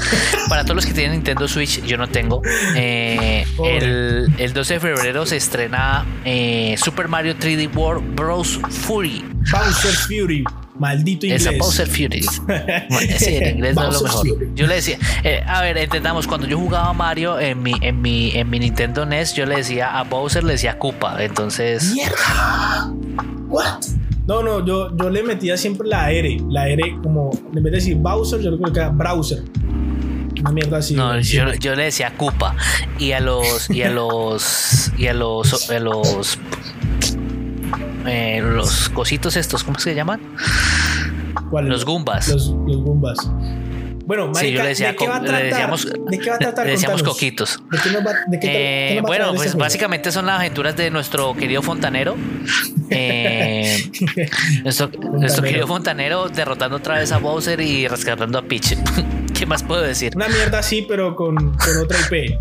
Para todos los que tienen Nintendo Switch, yo no tengo. Eh, el, el 12 de febrero se estrena eh, Super Mario 3D World Bros. Fury. Bowser Fury. Maldito inglés. Esa Bowser Fury. Bueno, sí, en inglés no es lo mejor. Fury. Yo le decía, eh, a ver, entendamos, cuando yo jugaba Mario en mi, en mi, en mi Nintendo NES, yo le decía a Bowser, le decía Koopa. Entonces, ¡Mierda! ¿What? No, no, yo, yo le metía siempre la R. La R, como en vez de decir Bowser, yo que era browser. Una mierda así. no, yo, yo le decía Koopa. Y a los, y a los, y a los, a los, eh, los cositos estos, ¿cómo se llaman? ¿Cuál? Los Goombas. Los, los Goombas. Bueno, marica, Sí, yo le decía, ¿de qué co- va a le decíamos, ¿De qué va a tratar? le decíamos Contanos. coquitos. ¿De qué nos va, de qué, tra- Eh, qué nos va a bueno, pues básicamente son las aventuras de nuestro querido fontanero. Eh, nuestro, nuestro querido fontanero derrotando otra vez a Bowser y rescatando a Peach. ¿Qué más puedo decir? Una mierda así, pero con, con otra IP.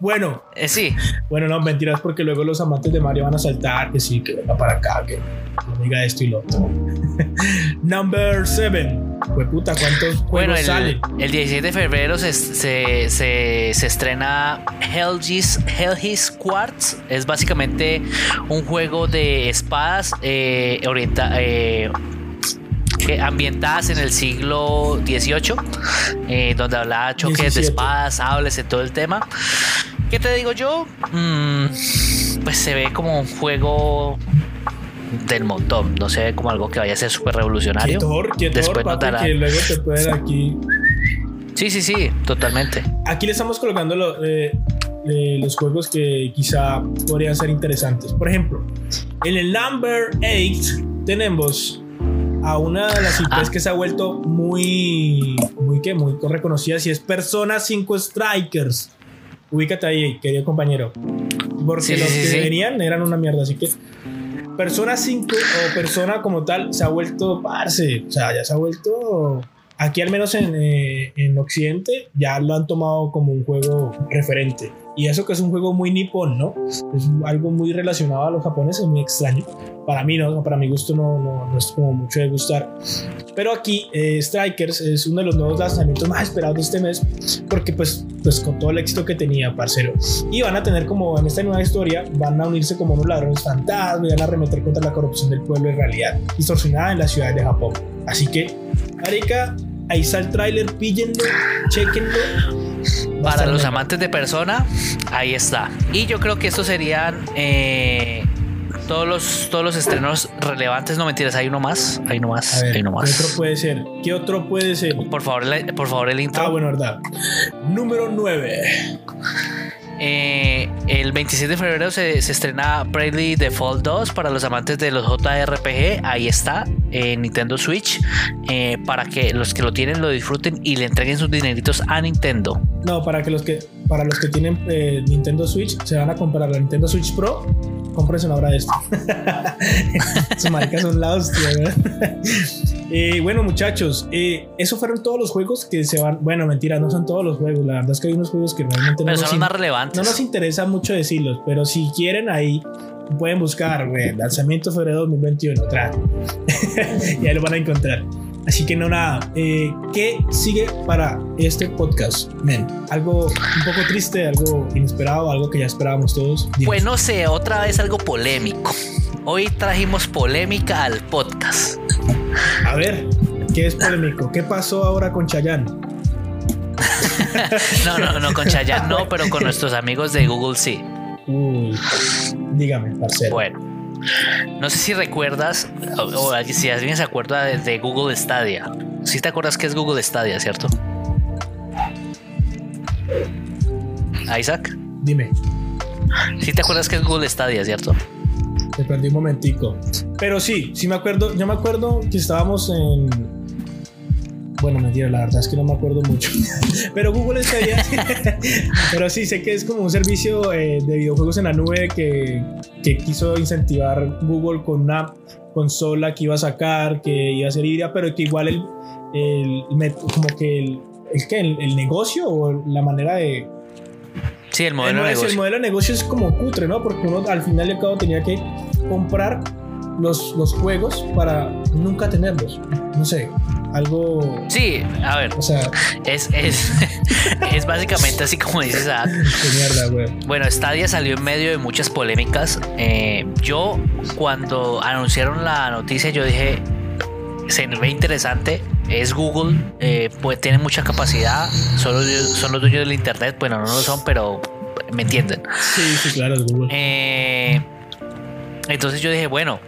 Bueno, Eh, sí, bueno, no, mentiras, porque luego los amantes de Mario van a saltar, que sí, que venga para acá, que diga esto y lo otro. Number 7. Pues puta, ¿cuántos bueno, el, salen? el 16 de febrero se, se, se, se estrena Hellgis, Hellgis Quartz. Es básicamente un juego de espadas eh, orienta, eh, ambientadas en el siglo XVIII, eh, donde hablaba choques de 17. espadas, sables y todo el tema. ¿Qué te digo yo? Mm, pues se ve como un juego del montón, no se ve como algo que vaya a ser súper revolucionario. Quietor, quietor, Después papi, dará- que luego te pueden aquí. Sí, sí, sí, totalmente. Aquí le estamos colocando lo- eh, eh, los juegos que quizá podrían ser interesantes. Por ejemplo, en el number 8 tenemos a una de las IPs Ah. que se ha vuelto muy, muy, ¿qué? muy reconocidas y es Persona 5 Strikers. Ubícate ahí, querido compañero. Porque sí, los sí, que sí. venían eran una mierda, así que Persona 5 o Persona como tal se ha vuelto, parce, o sea, ya se ha vuelto, aquí al menos en, eh, en Occidente, ya lo han tomado como un juego referente. Y eso que es un juego muy nipón, ¿no? Es algo muy relacionado a los japoneses, muy extraño. Para mí no, para mi gusto no, no, no es como mucho de gustar. Pero aquí eh, Strikers es uno de los nuevos lanzamientos más esperados de este mes porque pues, pues con todo el éxito que tenía, parcero. Y van a tener como en esta nueva historia, van a unirse como unos ladrones fantasmas y van a arremeter contra la corrupción del pueblo en realidad, distorsionada en las ciudades de Japón. Así que, Arica, ahí está el tráiler, píllenlo, chequenlo. Para los amantes de persona, ahí está. Y yo creo que estos serían eh, todos los todos los estrenos relevantes. No mentiras, hay uno más. Hay uno más. ver, hay uno ¿qué otro más. puede ser? ¿Qué otro puede ser? Por favor, por favor, el intro. Ah, bueno, verdad. Número 9. Eh, el 26 de febrero se, estrena Bravely Default 2 para los amantes de los JRPG. Ahí está, en Nintendo Switch. eh, para que los que lo tienen lo disfruten y le entreguen sus dineritos a Nintendo. No, para que los que para los que tienen eh, Nintendo Switch se van a comprar la Nintendo Switch Pro, cómprense una hora de esto. Sus marcas son la hostia, ¿verdad? Eh, bueno, muchachos, eh, esos fueron todos los juegos que se van. Bueno, mentira, no son todos los juegos. La verdad es que hay unos juegos que realmente no Pero nos, son los más relevantes. no nos interesa mucho decirlos, pero si quieren ahí pueden buscar, güey, lanzamiento febrero 2021, tra. y ahí lo van a encontrar. Así que no nada, eh, ¿qué sigue para este podcast, men? Algo un poco triste, algo inesperado, algo que ya esperábamos todos. Dinos. Pues no sé, otra vez algo polémico. Hoy trajimos polémica al podcast. A ver, ¿qué es polémico? ¿Qué pasó ahora con Chayanne? no, no, no, con Chayanne no, pero con nuestros amigos de Google sí. Uy, dígame, parcero. Bueno, no sé si recuerdas, o, si alguien se acuerda de, Google Stadia. Si te acuerdas que es Google Stadia, ¿cierto? Isaac. Dime. Si te acuerdas que es Google Stadia, ¿cierto? Te perdí un momentico. Pero sí, sí me acuerdo. Yo me acuerdo que estábamos en. Bueno, mentira, la verdad es que no me acuerdo mucho. Pero Google Stadia. pero sí, sé que es como un servicio eh, de videojuegos en la nube que, que quiso incentivar Google con una consola que iba a sacar, que iba a ser híbrida, pero que igual el, el como que el, es que el, negocio o la manera de Sí, el modelo, de negocio. El modelo de negocio es como cutre, ¿no? Porque uno al final y al cabo tenía que comprar los, los juegos para nunca tenerlos. No sé, algo. Sí, a ver. O sea, es, es, es básicamente así como dices. Ah, mierda. Bueno, Stadia salió en medio de muchas polémicas. Eh, yo, cuando anunciaron la noticia, yo dije. Se ve interesante. Es Google, eh, pues tiene mucha capacidad. Son son los dueños del internet. Bueno, no lo son, pero me entienden. Sí, sí, claro, es Google. Eh, entonces yo dije, bueno,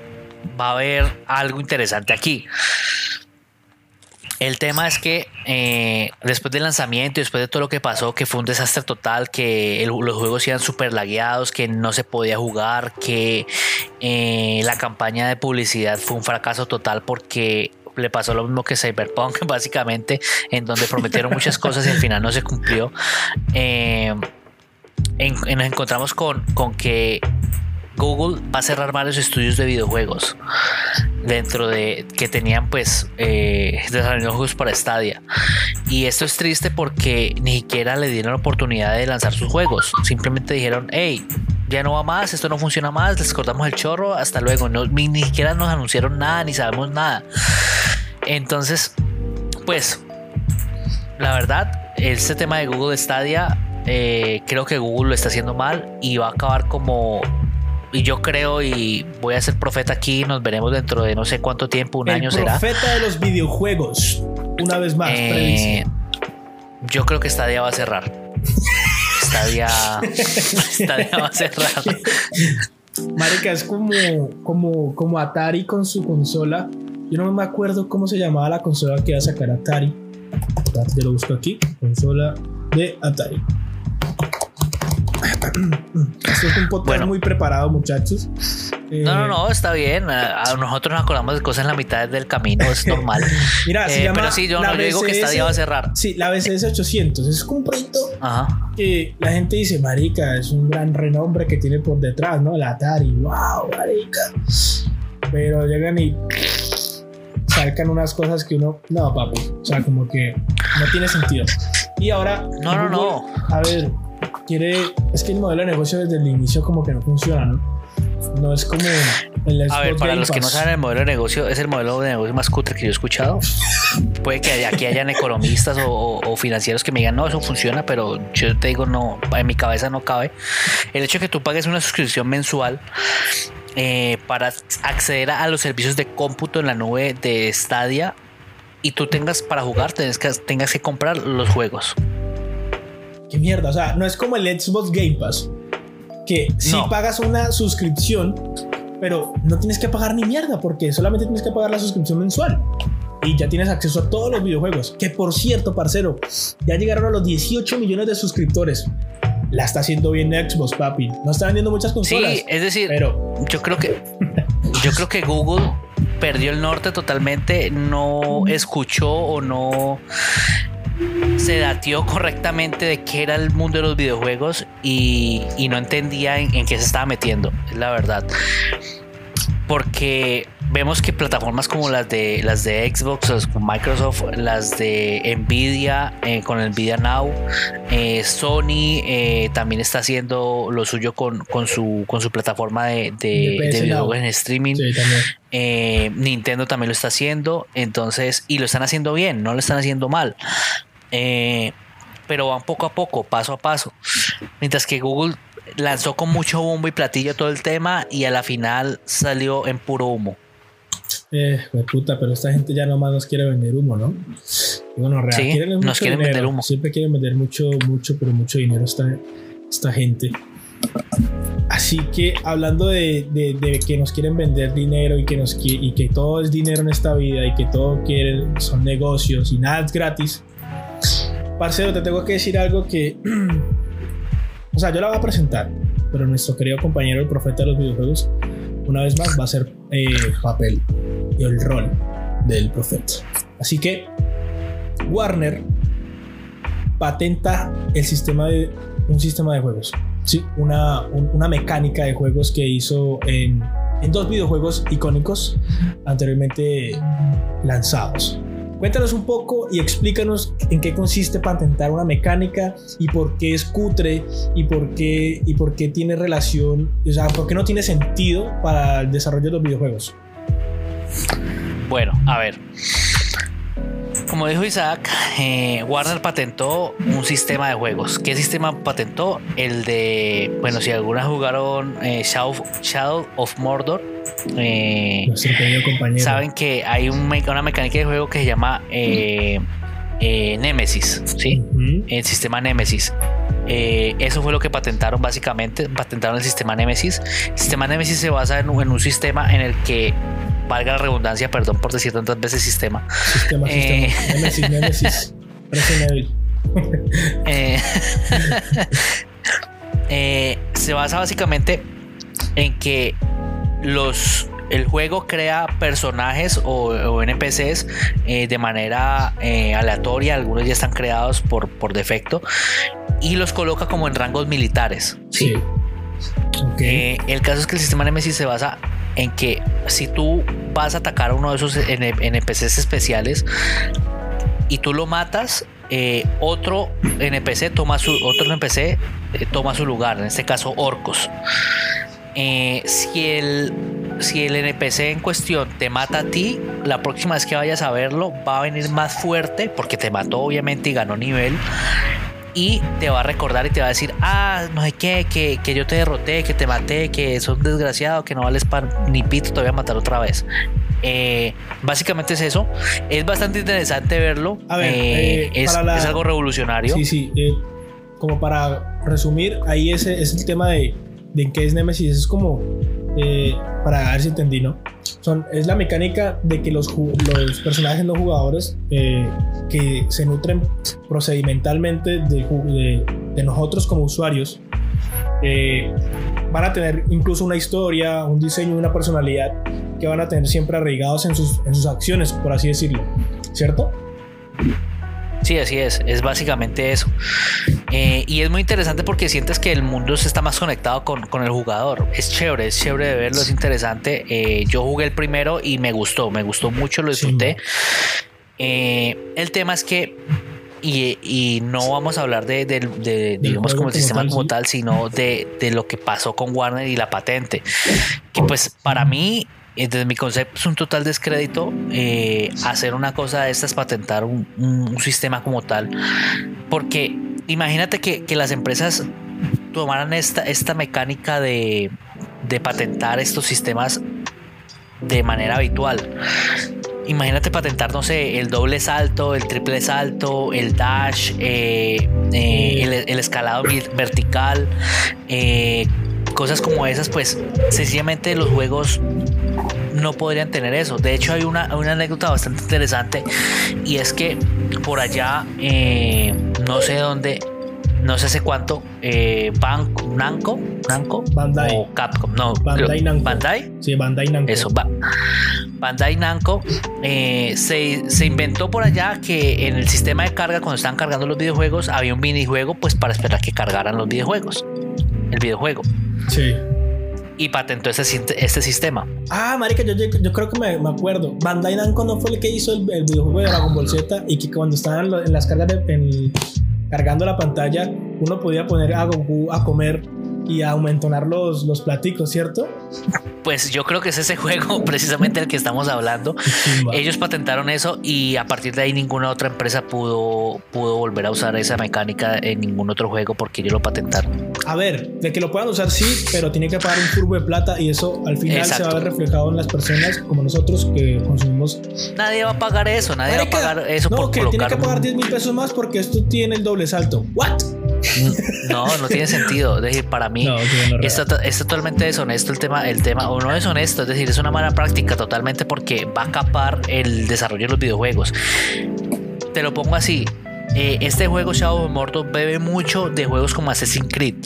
va a haber algo interesante aquí. El tema es que eh, después del lanzamiento y después de todo lo que pasó, que fue un desastre total, que los juegos iban súper lagueados, que no se podía jugar, que eh, la campaña de publicidad fue un fracaso total porque le pasó lo mismo que Cyberpunk, básicamente, en donde prometieron muchas cosas y al final no se cumplió. Eh, nos encontramos con, con que Google va a cerrar varios estudios de videojuegos dentro de que tenían pues eh, juegos para Stadia. Y esto es triste porque ni siquiera le dieron la oportunidad de lanzar sus juegos. Simplemente dijeron hey ya no va más esto no funciona más les cortamos el chorro hasta luego no, ni, siquiera nos anunciaron nada ni sabemos nada. Entonces pues la verdad este tema de Google Stadia eh, creo que Google lo está haciendo mal y va a acabar como y yo creo y voy a ser profeta aquí, nos veremos dentro de no sé cuánto tiempo, un año será. Profeta de los videojuegos, una vez más. Eh, yo creo que Stadia va a cerrar. Stadia, Stadia va a cerrar. Marica, es como, como, como Atari con su consola. Yo no me acuerdo cómo se llamaba la consola que iba a sacar Atari. Ya lo busco aquí. Consola de Atari. Esto es un podcast muy preparado, muchachos. no, no, no, está bien. A nosotros nos acordamos de cosas en la mitad del camino, es normal. Mira, se eh, llama pero sí, yo no digo que esta día va a cerrar. Sí, la BCS 800. Es un proyecto que la gente dice, marica, es un gran renombre que tiene por detrás, ¿no? El Atari. Wow, marica. Pero llegan y sacan unas cosas que uno, no, papi. O sea, como que no tiene sentido. Y ahora, no, no, no. A ver, quiere. Es que el modelo de negocio desde el inicio como que no funciona, ¿no? No es como el A ver, para los que no saben, el modelo de negocio es el modelo de negocio más cutre que yo he escuchado. Puede que aquí hayan economistas o, financieros que me digan, no, eso funciona, pero yo te digo, no, en mi cabeza no cabe. El hecho de que tú pagues una suscripción mensual eh, para acceder a los servicios de cómputo en la nube de Stadia y tú tengas para jugar, tengas que, tengas que comprar los juegos qué mierda. O sea, no es como el Xbox Game Pass, que si pagas una suscripción, pero no tienes que pagar ni mierda, porque solamente tienes que pagar la suscripción mensual. Y ya tienes acceso a todos los videojuegos. Que por cierto, parcero, ya llegaron a los 18 millones de suscriptores. La está haciendo bien Xbox, papi. No está vendiendo muchas consolas. Sí, es decir, pero yo creo que yo creo que Google perdió el norte totalmente, no escuchó o no se datió correctamente de qué era el mundo de los videojuegos y, no entendía en, qué se estaba metiendo, es la verdad. Porque vemos que plataformas como las de las de Xbox, con Microsoft, las de Nvidia eh, con Nvidia Now, eh, Sony eh, también está haciendo lo suyo con, con, su con su plataforma de, de, videojuegos en streaming. Nintendo también lo está haciendo, entonces y lo están haciendo bien, no lo están haciendo mal. pero van poco a poco, paso a paso. Mientras que Google lanzó con mucho bombo y platillo todo el tema y a la final salió en puro humo. Eh, puta, pero esta gente ya nomás nos quiere vender humo, ¿no? bueno, real, quieren nos quieren vender humo. Siempre quieren vender mucho, mucho, pero mucho dinero esta, esta gente. Así que hablando de, de, que nos quieren vender dinero y que, nos, y que todo es dinero en esta vida y que todo quieren, son negocios y nada es gratis. Parcero, te tengo que decir algo que O sea, yo la voy a presentar, pero nuestro querido compañero, el profeta de los videojuegos, una vez más va a ser eh, papel y el rol del profeta. Así que Warner patenta el sistema de un sistema de juegos, sí, una, una mecánica de juegos que hizo en, en dos videojuegos icónicos anteriormente lanzados. Cuéntanos un poco y explícanos en qué consiste patentar una mecánica y por qué es cutre y por qué, y por qué tiene relación, o sea, por qué no tiene sentido para el desarrollo de los videojuegos. Bueno, a ver. Como dijo Isaac, eh, Warner patentó un sistema de juegos. ¿Qué sistema patentó? El de, bueno, si algunas jugaron eh, Shadow of Mordor, eh, saben que hay una mecánica de juego que se llama Nemesis, ¿sí? El sistema Nemesis. eso fue lo que patentaron básicamente, patentaron el sistema Nemesis. El sistema Nemesis se basa en, un sistema en el que, valga la redundancia, perdón por decir tantas veces sistema. Sistema, sistema. Nemesis, Nemesis. se basa básicamente en que los el juego crea personajes o, NPCs eh, de manera eh, aleatoria, algunos ya están creados por, por defecto, y los coloca como en rangos militares. Sí. Eh, el caso es que el sistema Nemesis se basa en que si tú vas a atacar a uno de esos NPCs especiales y tú lo matas, otro NPC toma su otro NPC toma su lugar, en este caso orcos. Eh, si, el, si el NPC en cuestión te mata a ti, la próxima vez que vayas a verlo va a venir más fuerte porque te mató obviamente y ganó nivel. Y te va a recordar y te va a decir, ah, no sé qué, que, que yo te derroté, que te maté, que sos desgraciado, que no vales pan ni pito, te voy a matar otra vez. Eh, básicamente es eso. Es bastante interesante verlo. A ver, eh, es, algo revolucionario. Sí, sí. como para resumir, ahí ese es el tema de de qué es Nemesis. Es como, eh, para ver si entendí, ¿no? Son, es la mecánica de que los, los personajes no jugadores eh, que se nutren procedimentalmente de, de, nosotros como usuarios eh, van a tener incluso una historia, un diseño, una personalidad que van a tener siempre arraigados en sus, en sus acciones, por así decirlo, ¿cierto? Sí, así es, es básicamente eso. Eh, y es muy interesante porque sientes que el mundo se está más conectado con, el jugador. Es chévere, es chévere de verlo, es interesante. Eh, yo jugué el primero y me gustó, me gustó mucho, lo disfruté. Eh, el tema es que y, no vamos a hablar de, digamos como el sistema como tal, sino de, de, lo que pasó con Warner y la patente. Que pues para mí desde mi concepto es un total descrédito eh, hacer una cosa de estas, patentar un, sistema como tal. Porque imagínate que, las empresas tomaran esta, esta mecánica de, patentar estos sistemas de manera habitual. Imagínate patentar, no sé, el doble salto, el triple salto, el dash, eh, eh, el, el, escalado vertical, cosas como esas, pues sencillamente los juegos no podrían tener eso. De hecho, hay una, una anécdota bastante interesante y es que por allá, eh, no sé dónde, no sé hace cuánto, eh, Namco, Namco Bandai. o Capcom, no, Bandai Namco. Bandai. Sí, Bandai Namco. Eso, Bandai Namco eh, se, se, inventó por allá que en el sistema de carga, cuando estaban cargando los videojuegos, había un minijuego pues para esperar que cargaran los videojuegos, el videojuego. Sí. y patentó este, este sistema. Ah, marica, yo, yo, creo que me, me, acuerdo. Bandai Namco no fue el que hizo el, videojuego de Dragon Ball Z y que cuando estaban en las cargas de, cargando la pantalla, uno podía poner a Goku a comer y a aumentar los, los platicos, ¿cierto? Pues yo creo que es ese juego precisamente el que estamos hablando. Ellos patentaron eso y a partir de ahí ninguna otra empresa pudo, pudo volver a usar esa mecánica en ningún otro juego porque ellos lo patentaron. A ver, de que lo puedan usar sí, pero tiene que pagar un curvo de plata y eso al final se va a ver reflejado en las personas como nosotros que consumimos. Nadie va a pagar eso, nadie va a pagar eso no, que tiene que pagar 10 mil pesos más porque esto tiene el doble salto. ¿What? No, no tiene sentido. Es decir, para mí es, totalmente deshonesto el tema, el tema, o no es honesto, es decir, es una mala práctica totalmente porque va a capar el desarrollo de los videojuegos. Te lo pongo así. Eh, este juego Shadow of Mordor bebe mucho de juegos como Assassin's Creed.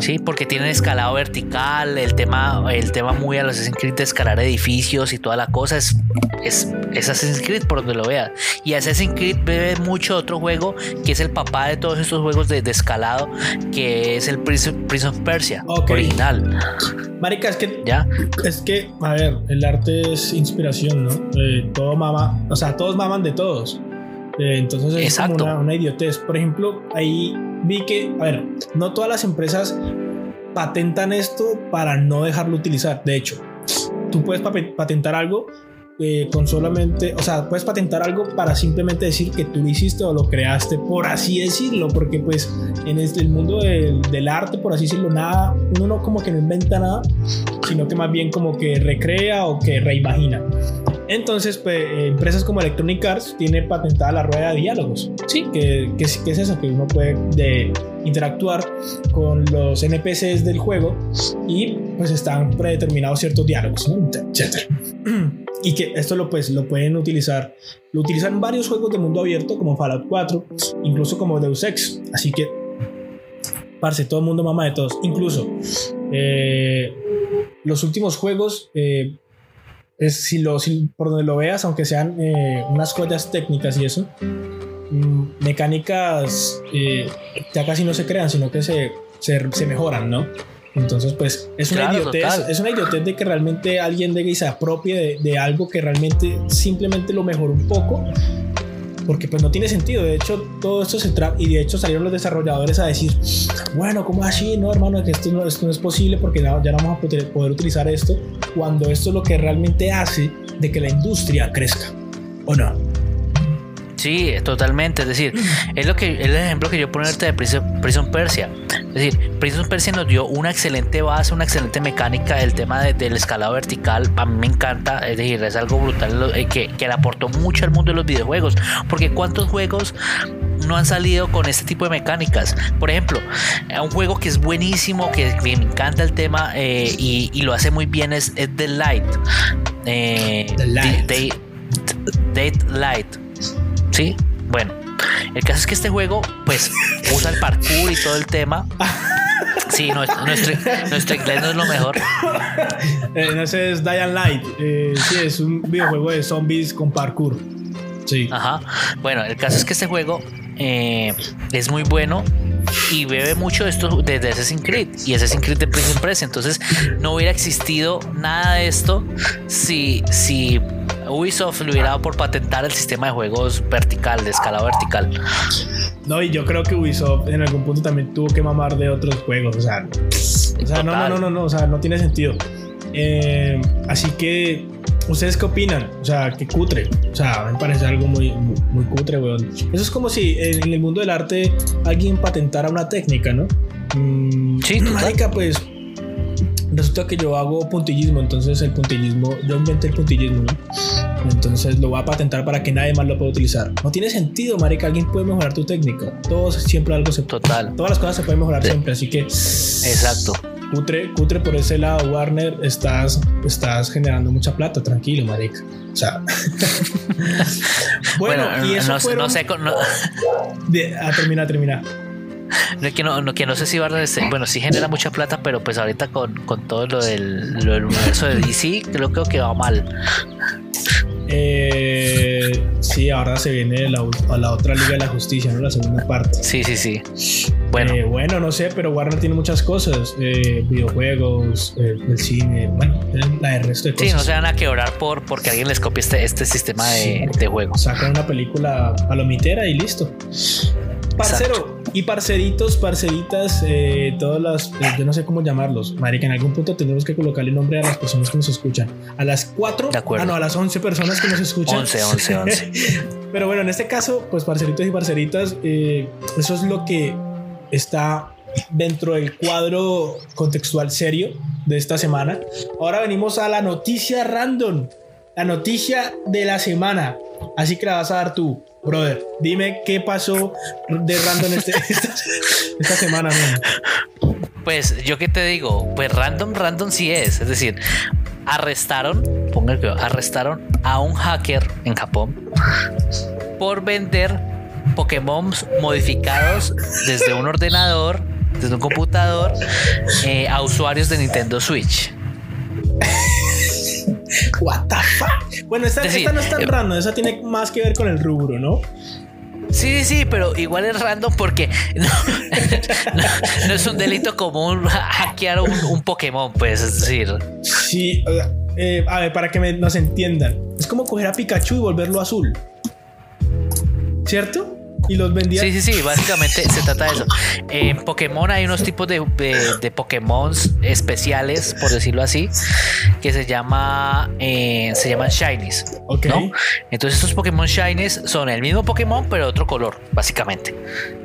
Sí, porque tienen escalado vertical, el tema, el tema muy a los Assassin's Creed de escalar edificios y toda la cosa es, es, Assassin's Creed por donde lo veas. Y Assassin's Creed bebe mucho otro juego que es el papá de todos estos juegos de, escalado, que es el Prince, of Persia original. Marica, es que, ¿Ya? es que, a ver, el arte es inspiración, ¿no? Eh, todo mama, o sea, todos maman de todos. Eh, entonces es como una, una idiotez. Por ejemplo, ahí vi que, a ver, no todas las empresas patentan esto para no dejarlo utilizar. De hecho, tú puedes patentar algo eh, con solamente, o sea, puedes patentar algo para simplemente decir que tú lo hiciste o lo creaste, por así decirlo, porque pues en este, el mundo del, del, arte, por así decirlo, nada, uno no como que no inventa nada, sino que más bien como que recrea o que reimagina. Entonces, pues, empresas como Electronic Arts tiene patentada la rueda de diálogos. Sí, que, que, es eso, que uno puede de, interactuar con los NPCs del juego y pues están predeterminados ciertos diálogos, ¿no? etcétera. Y que esto lo, pues, lo pueden utilizar, lo utilizan varios juegos de mundo abierto como Fallout 4, incluso como Deus Ex. Así que, parce, todo el mundo mama de todos. Incluso eh, los últimos juegos... Eh, es, si lo, si, por donde lo veas, aunque sean eh, unas joyas técnicas y eso, mm, mecánicas eh, ya casi no se crean, sino que se, se, se mejoran, ¿no? Entonces, pues es una idiotez, es una idiotez de que realmente alguien de y se apropie de, de, algo que realmente simplemente lo mejoró un poco porque pues no tiene sentido. De hecho, todo esto se trata, y de hecho salieron los desarrolladores a decir, bueno, ¿cómo así? No, hermano, que esto no, es posible porque ya, no vamos a poder utilizar esto, cuando esto es lo que realmente hace de que la industria crezca, ¿o no? Sí, totalmente. Es decir, es lo que el ejemplo que yo ponerte de Prison, Persia. Es decir, Prison Persia nos dio una excelente base, una excelente mecánica del tema del escalado vertical. A mí me encanta. Es decir, es algo brutal eh, que, que le aportó mucho al mundo de los videojuegos. Porque cuántos juegos no han salido con este tipo de mecánicas. Por ejemplo, un juego que es buenísimo, que, me encanta el tema eh, y, lo hace muy bien es, The Light. Eh, The Light. Light. Sí, bueno. El caso es que este juego, pues, usa el parkour y todo el tema. Sí, nuestro, nuestro, inglés no es lo mejor. Eh, no sé, es Dying Light. Eh, sí, es un videojuego de zombies con parkour. Sí. Ajá. Bueno, el caso es que este juego eh, es muy bueno y bebe mucho de esto desde Assassin's Creed y Assassin's Creed de Prison Press. Entonces, no hubiera existido nada de esto si, si Ubisoft le hubiera dado por patentar el sistema de juegos vertical, de escala vertical. No, y yo creo que Ubisoft en algún punto también tuvo que mamar de otros juegos. O sea, o sea no, no, no, no, no, o sea, no tiene sentido. Eh, así que, ¿ustedes qué opinan? O sea, que cutre. O sea, me parece algo muy, muy, cutre, weón. Eso es como si en el mundo del arte alguien patentara una técnica, ¿no? Mm, sí, marica, pues resulta que yo hago puntillismo, entonces el puntillismo, yo inventé el puntillismo, ¿no? Entonces lo voy a patentar para que nadie más lo pueda utilizar. No tiene sentido, marica, alguien puede mejorar tu técnica. Todos siempre algo se Total. Todas las cosas se pueden mejorar siempre, así que Exacto. Cutre, cutre por ese lado, Warner, estás, estás generando mucha plata, tranquilo, marica. O sea. bueno, y eso no, fueron... no sé. No... De, a terminar, terminar. No, que, no, que no sé si a bueno, sí genera mucha plata, pero pues ahorita con, con todo lo del, lo del universo de DC, creo, creo que va mal. Eh, sí, ahora se viene la, a la otra Liga de la Justicia, ¿no? La segunda parte. Sí, sí, sí. Bueno, Eh, bueno, no sé, pero Warner tiene muchas cosas: eh, videojuegos, el cine, bueno, la de resto de sí, cosas. no se van a quebrar por porque alguien les copie este, este sistema de, Sí. de juego. Sacan una película palomitera y listo. Parcero y parceritos, parceritas, eh, todas las, eh, yo no sé cómo llamarlos. Marica, en algún punto tenemos que colocarle nombre a las personas que nos escuchan. A las 4, De acuerdo. ah, no, a las 11 personas que nos escuchan. 11, 11, 11. Pero bueno, en este caso, pues parceritos y parceritas, eh, eso es lo que está dentro del cuadro contextual serio de esta semana. Ahora venimos a la noticia random, la noticia de la semana. Así que la vas a dar tú, brother. Dime qué pasó de random este- esta, esta semana. man. Pues yo qué te digo, pues random, random sí es. Es decir, arrestaron, ponga cuidado, arrestaron a un hacker en Japón por vender Pokémon modificados desde un ordenador, desde un computador, eh, a usuarios de Nintendo Switch. What the fuck? Bueno, esta, esta no es tan eh, random, esa tiene más que ver con el rubro, ¿no? Sí, sí, sí, pero igual es random porque no, no- no es un delito común hackear un, un Pokémon, pues es decir. Sí, eh, a ver, para que me- nos entiendan. Es como coger a Pikachu y volverlo azul. ¿Cierto? Y los vendían. Sí, sí, sí, básicamente se trata de eso. En Pokémon hay unos tipos de, de, de Pokémon especiales, por decirlo así, que se llama eh, se llaman Shinies. Ok. ¿no? Entonces estos Pokémon Shinies son el mismo Pokémon, pero de otro color, básicamente.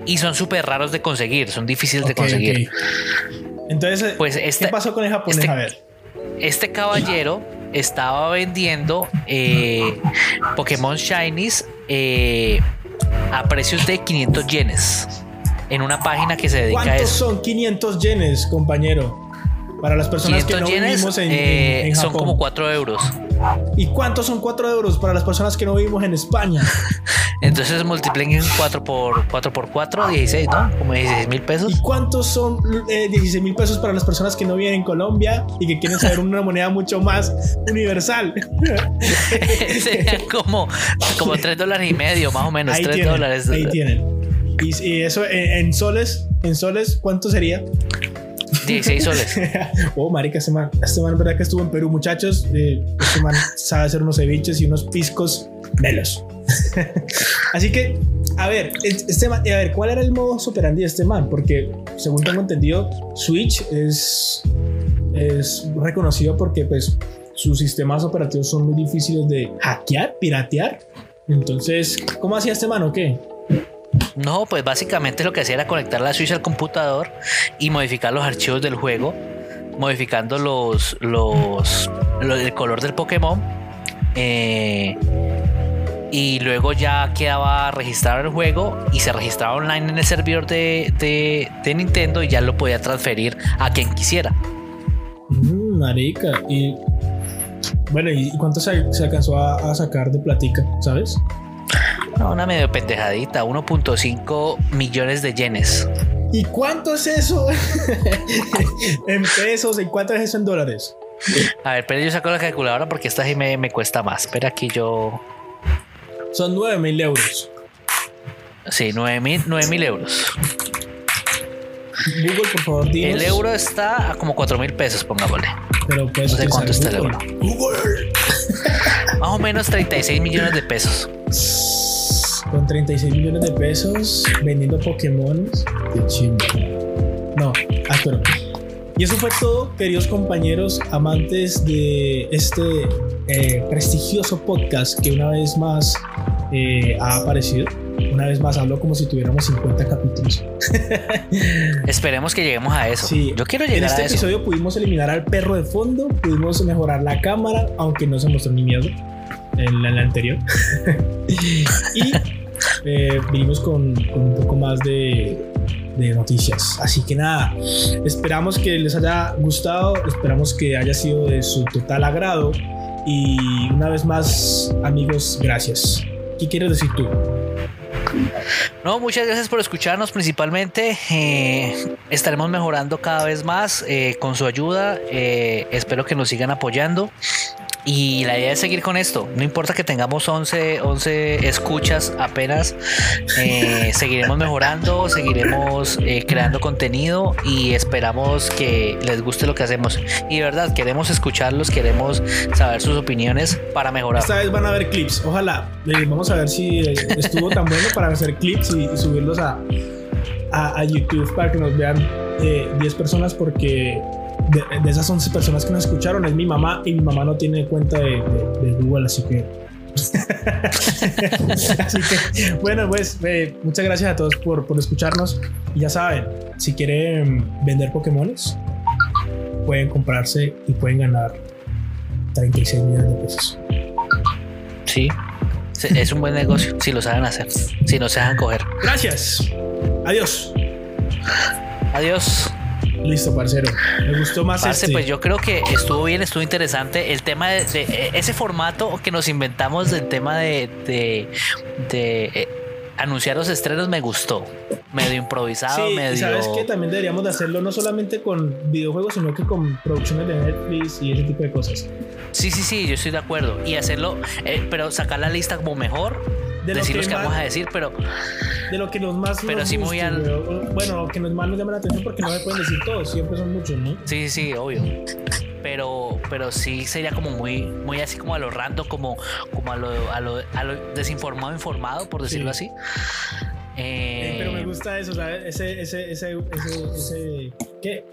Y son súper raros de conseguir, son difíciles de conseguir. Entonces, Pues ¿qué este, pasó con el japonés? este- a ver. este caballero estaba vendiendo eh, Pokémon Shinies eh, a precios de 500 yenes en una página que se dedica a ¿Cuántos eso. son 500 yenes, compañero? Para las personas que 500 no yenes vivimos en, eh, en- en son Japón. como 4 euros. ¿Y cuántos son 4 euros para las personas que no vivimos en España? Entonces multipliquen 4 por 4 por 4, 16, ¿no? Como 16 mil pesos. ¿Y cuántos son eh, 16 mil pesos para las personas que no viven en Colombia y que quieren saber una moneda mucho más universal? Serían como, como 3 dólares y medio, más o menos. ahí 3 tienen, dólares. ahí tienen. Y, y eso en, en soles, en soles, ¿cuánto sería? 16 soles. oh, marica, este man, este man, verdad que estuvo en Perú, muchachos. Eh, este man sabe hacer unos ceviches y unos piscos melos. Así que, a ver, este man, a ver, ¿cuál era el modo operandi de este man? Porque, según tengo entendido, Switch es, es reconocido porque, pues, sus sistemas operativos son muy difíciles de hackear, piratear. Entonces, ¿cómo hacía este man o qué? No, pues básicamente lo que hacía era conectar la Switch al computador y modificar los archivos del juego, modificando los, los, lo- el color del Pokémon. eh, y luego ya quedaba registrado el juego y se registraba online en el servidor de, de- de Nintendo y ya lo podía transferir a quien quisiera. Mm, marica. Y bueno, ¿y cuánto se, se alcanzó a sacar de platica? ¿Sabes? No, una medio pendejadita, 1.5 millones de yenes. ¿Y cuánto es eso? en pesos, ¿y cuánto es eso en dólares? A ver, pero yo saco la calculadora porque esta sí me, me cuesta más. Espera aquí yo... Son 9 mil euros. Sí, 9 mil euros. Google, por favor, dinos. El euro está a como 4 mil pesos, pongámosle. Pero puedes No sé cuánto está el Google. Google. Más o menos 36 millones de pesos. Con 36 millones de pesos vendiendo Pokémon. Qué chimba. No, ah, pero. Y eso fue todo, queridos compañeros, amantes de este eh, prestigioso podcast que una vez más eh, ha aparecido. Una vez más hablo como si tuviéramos 50 capítulos. Esperemos que lleguemos a eso. Sí. Yo quiero En llegar este a eso. episodio pudimos eliminar al perro de fondo, pudimos mejorar la cámara, aunque no se mostró ni miedo en la, en la anterior. y eh, con, un poco más de, de noticias. Así que nada, esperamos que les haya gustado, esperamos que haya sido de su total agrado. Y una vez más, amigos, gracias. ¿Qué quieres decir tú? No, muchas gracias por escucharnos principalmente. Eh, estaremos mejorando cada vez más eh, con su ayuda. Eh, espero que nos sigan apoyando. Y la idea es seguir con esto. No importa que tengamos 11, 11 escuchas apenas, eh, seguiremos mejorando, seguiremos eh, creando contenido y esperamos que les guste lo que hacemos. Y de verdad, queremos escucharlos, queremos saber sus opiniones para mejorar. Esta vez van a ver clips. Ojalá. Eh, vamos a ver si estuvo tan bueno para hacer clips y, subirlos a, a, YouTube para que nos vean 10 personas porque de, esas 11 personas que nos escucharon es mi mamá y mi mamá no tiene cuenta de, Google, así que Así que, bueno, pues eh, muchas gracias a todos por, por, escucharnos. Y ya saben, si quieren vender Pokémones, pueden comprarse y pueden ganar 36 millones de pesos. Sí, es un buen negocio si lo saben hacer, si no se dejan coger. Gracias. Adiós. Adiós. Listo, parcero. Me gustó más Parce, este. pues yo creo que estuvo bien, estuvo interesante. El tema de, e, ese formato que nos inventamos del tema de, de, eh, anunciar los estrenos me gustó. Medio improvisado, sí, medio. Sabes que también deberíamos de hacerlo no solamente con videojuegos, sino que con producciones de Netflix y ese tipo de cosas. Sí, sí, sí, yo estoy de acuerdo. Y hacerlo, eh, pero sacar la lista como mejor de decir lo que, vamos a decir, pero. De lo que los más. Pero sí muy Bueno, que nos más nos llama la atención porque no se pueden decir todos, siempre son muchos, ¿no? Sí, sí, obvio. Pero, pero sí sería como muy, muy así como a lo random, como, como a, lo, a, lo, a lo desinformado, informado, por decirlo así. Eh, pero me gusta eso, ¿sabes? Ese, ese, ese, ese, ese, ¿qué?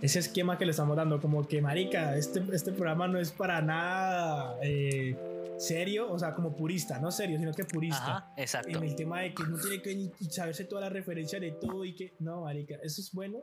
Ese esquema que le estamos dando, como que, marica, este, este programa no es para nada eh, serio, o sea, como purista, no serio, sino que purista. exacto. En el tema de que no tiene que saberse toda la referencia de todo y que, no, marica, eso es bueno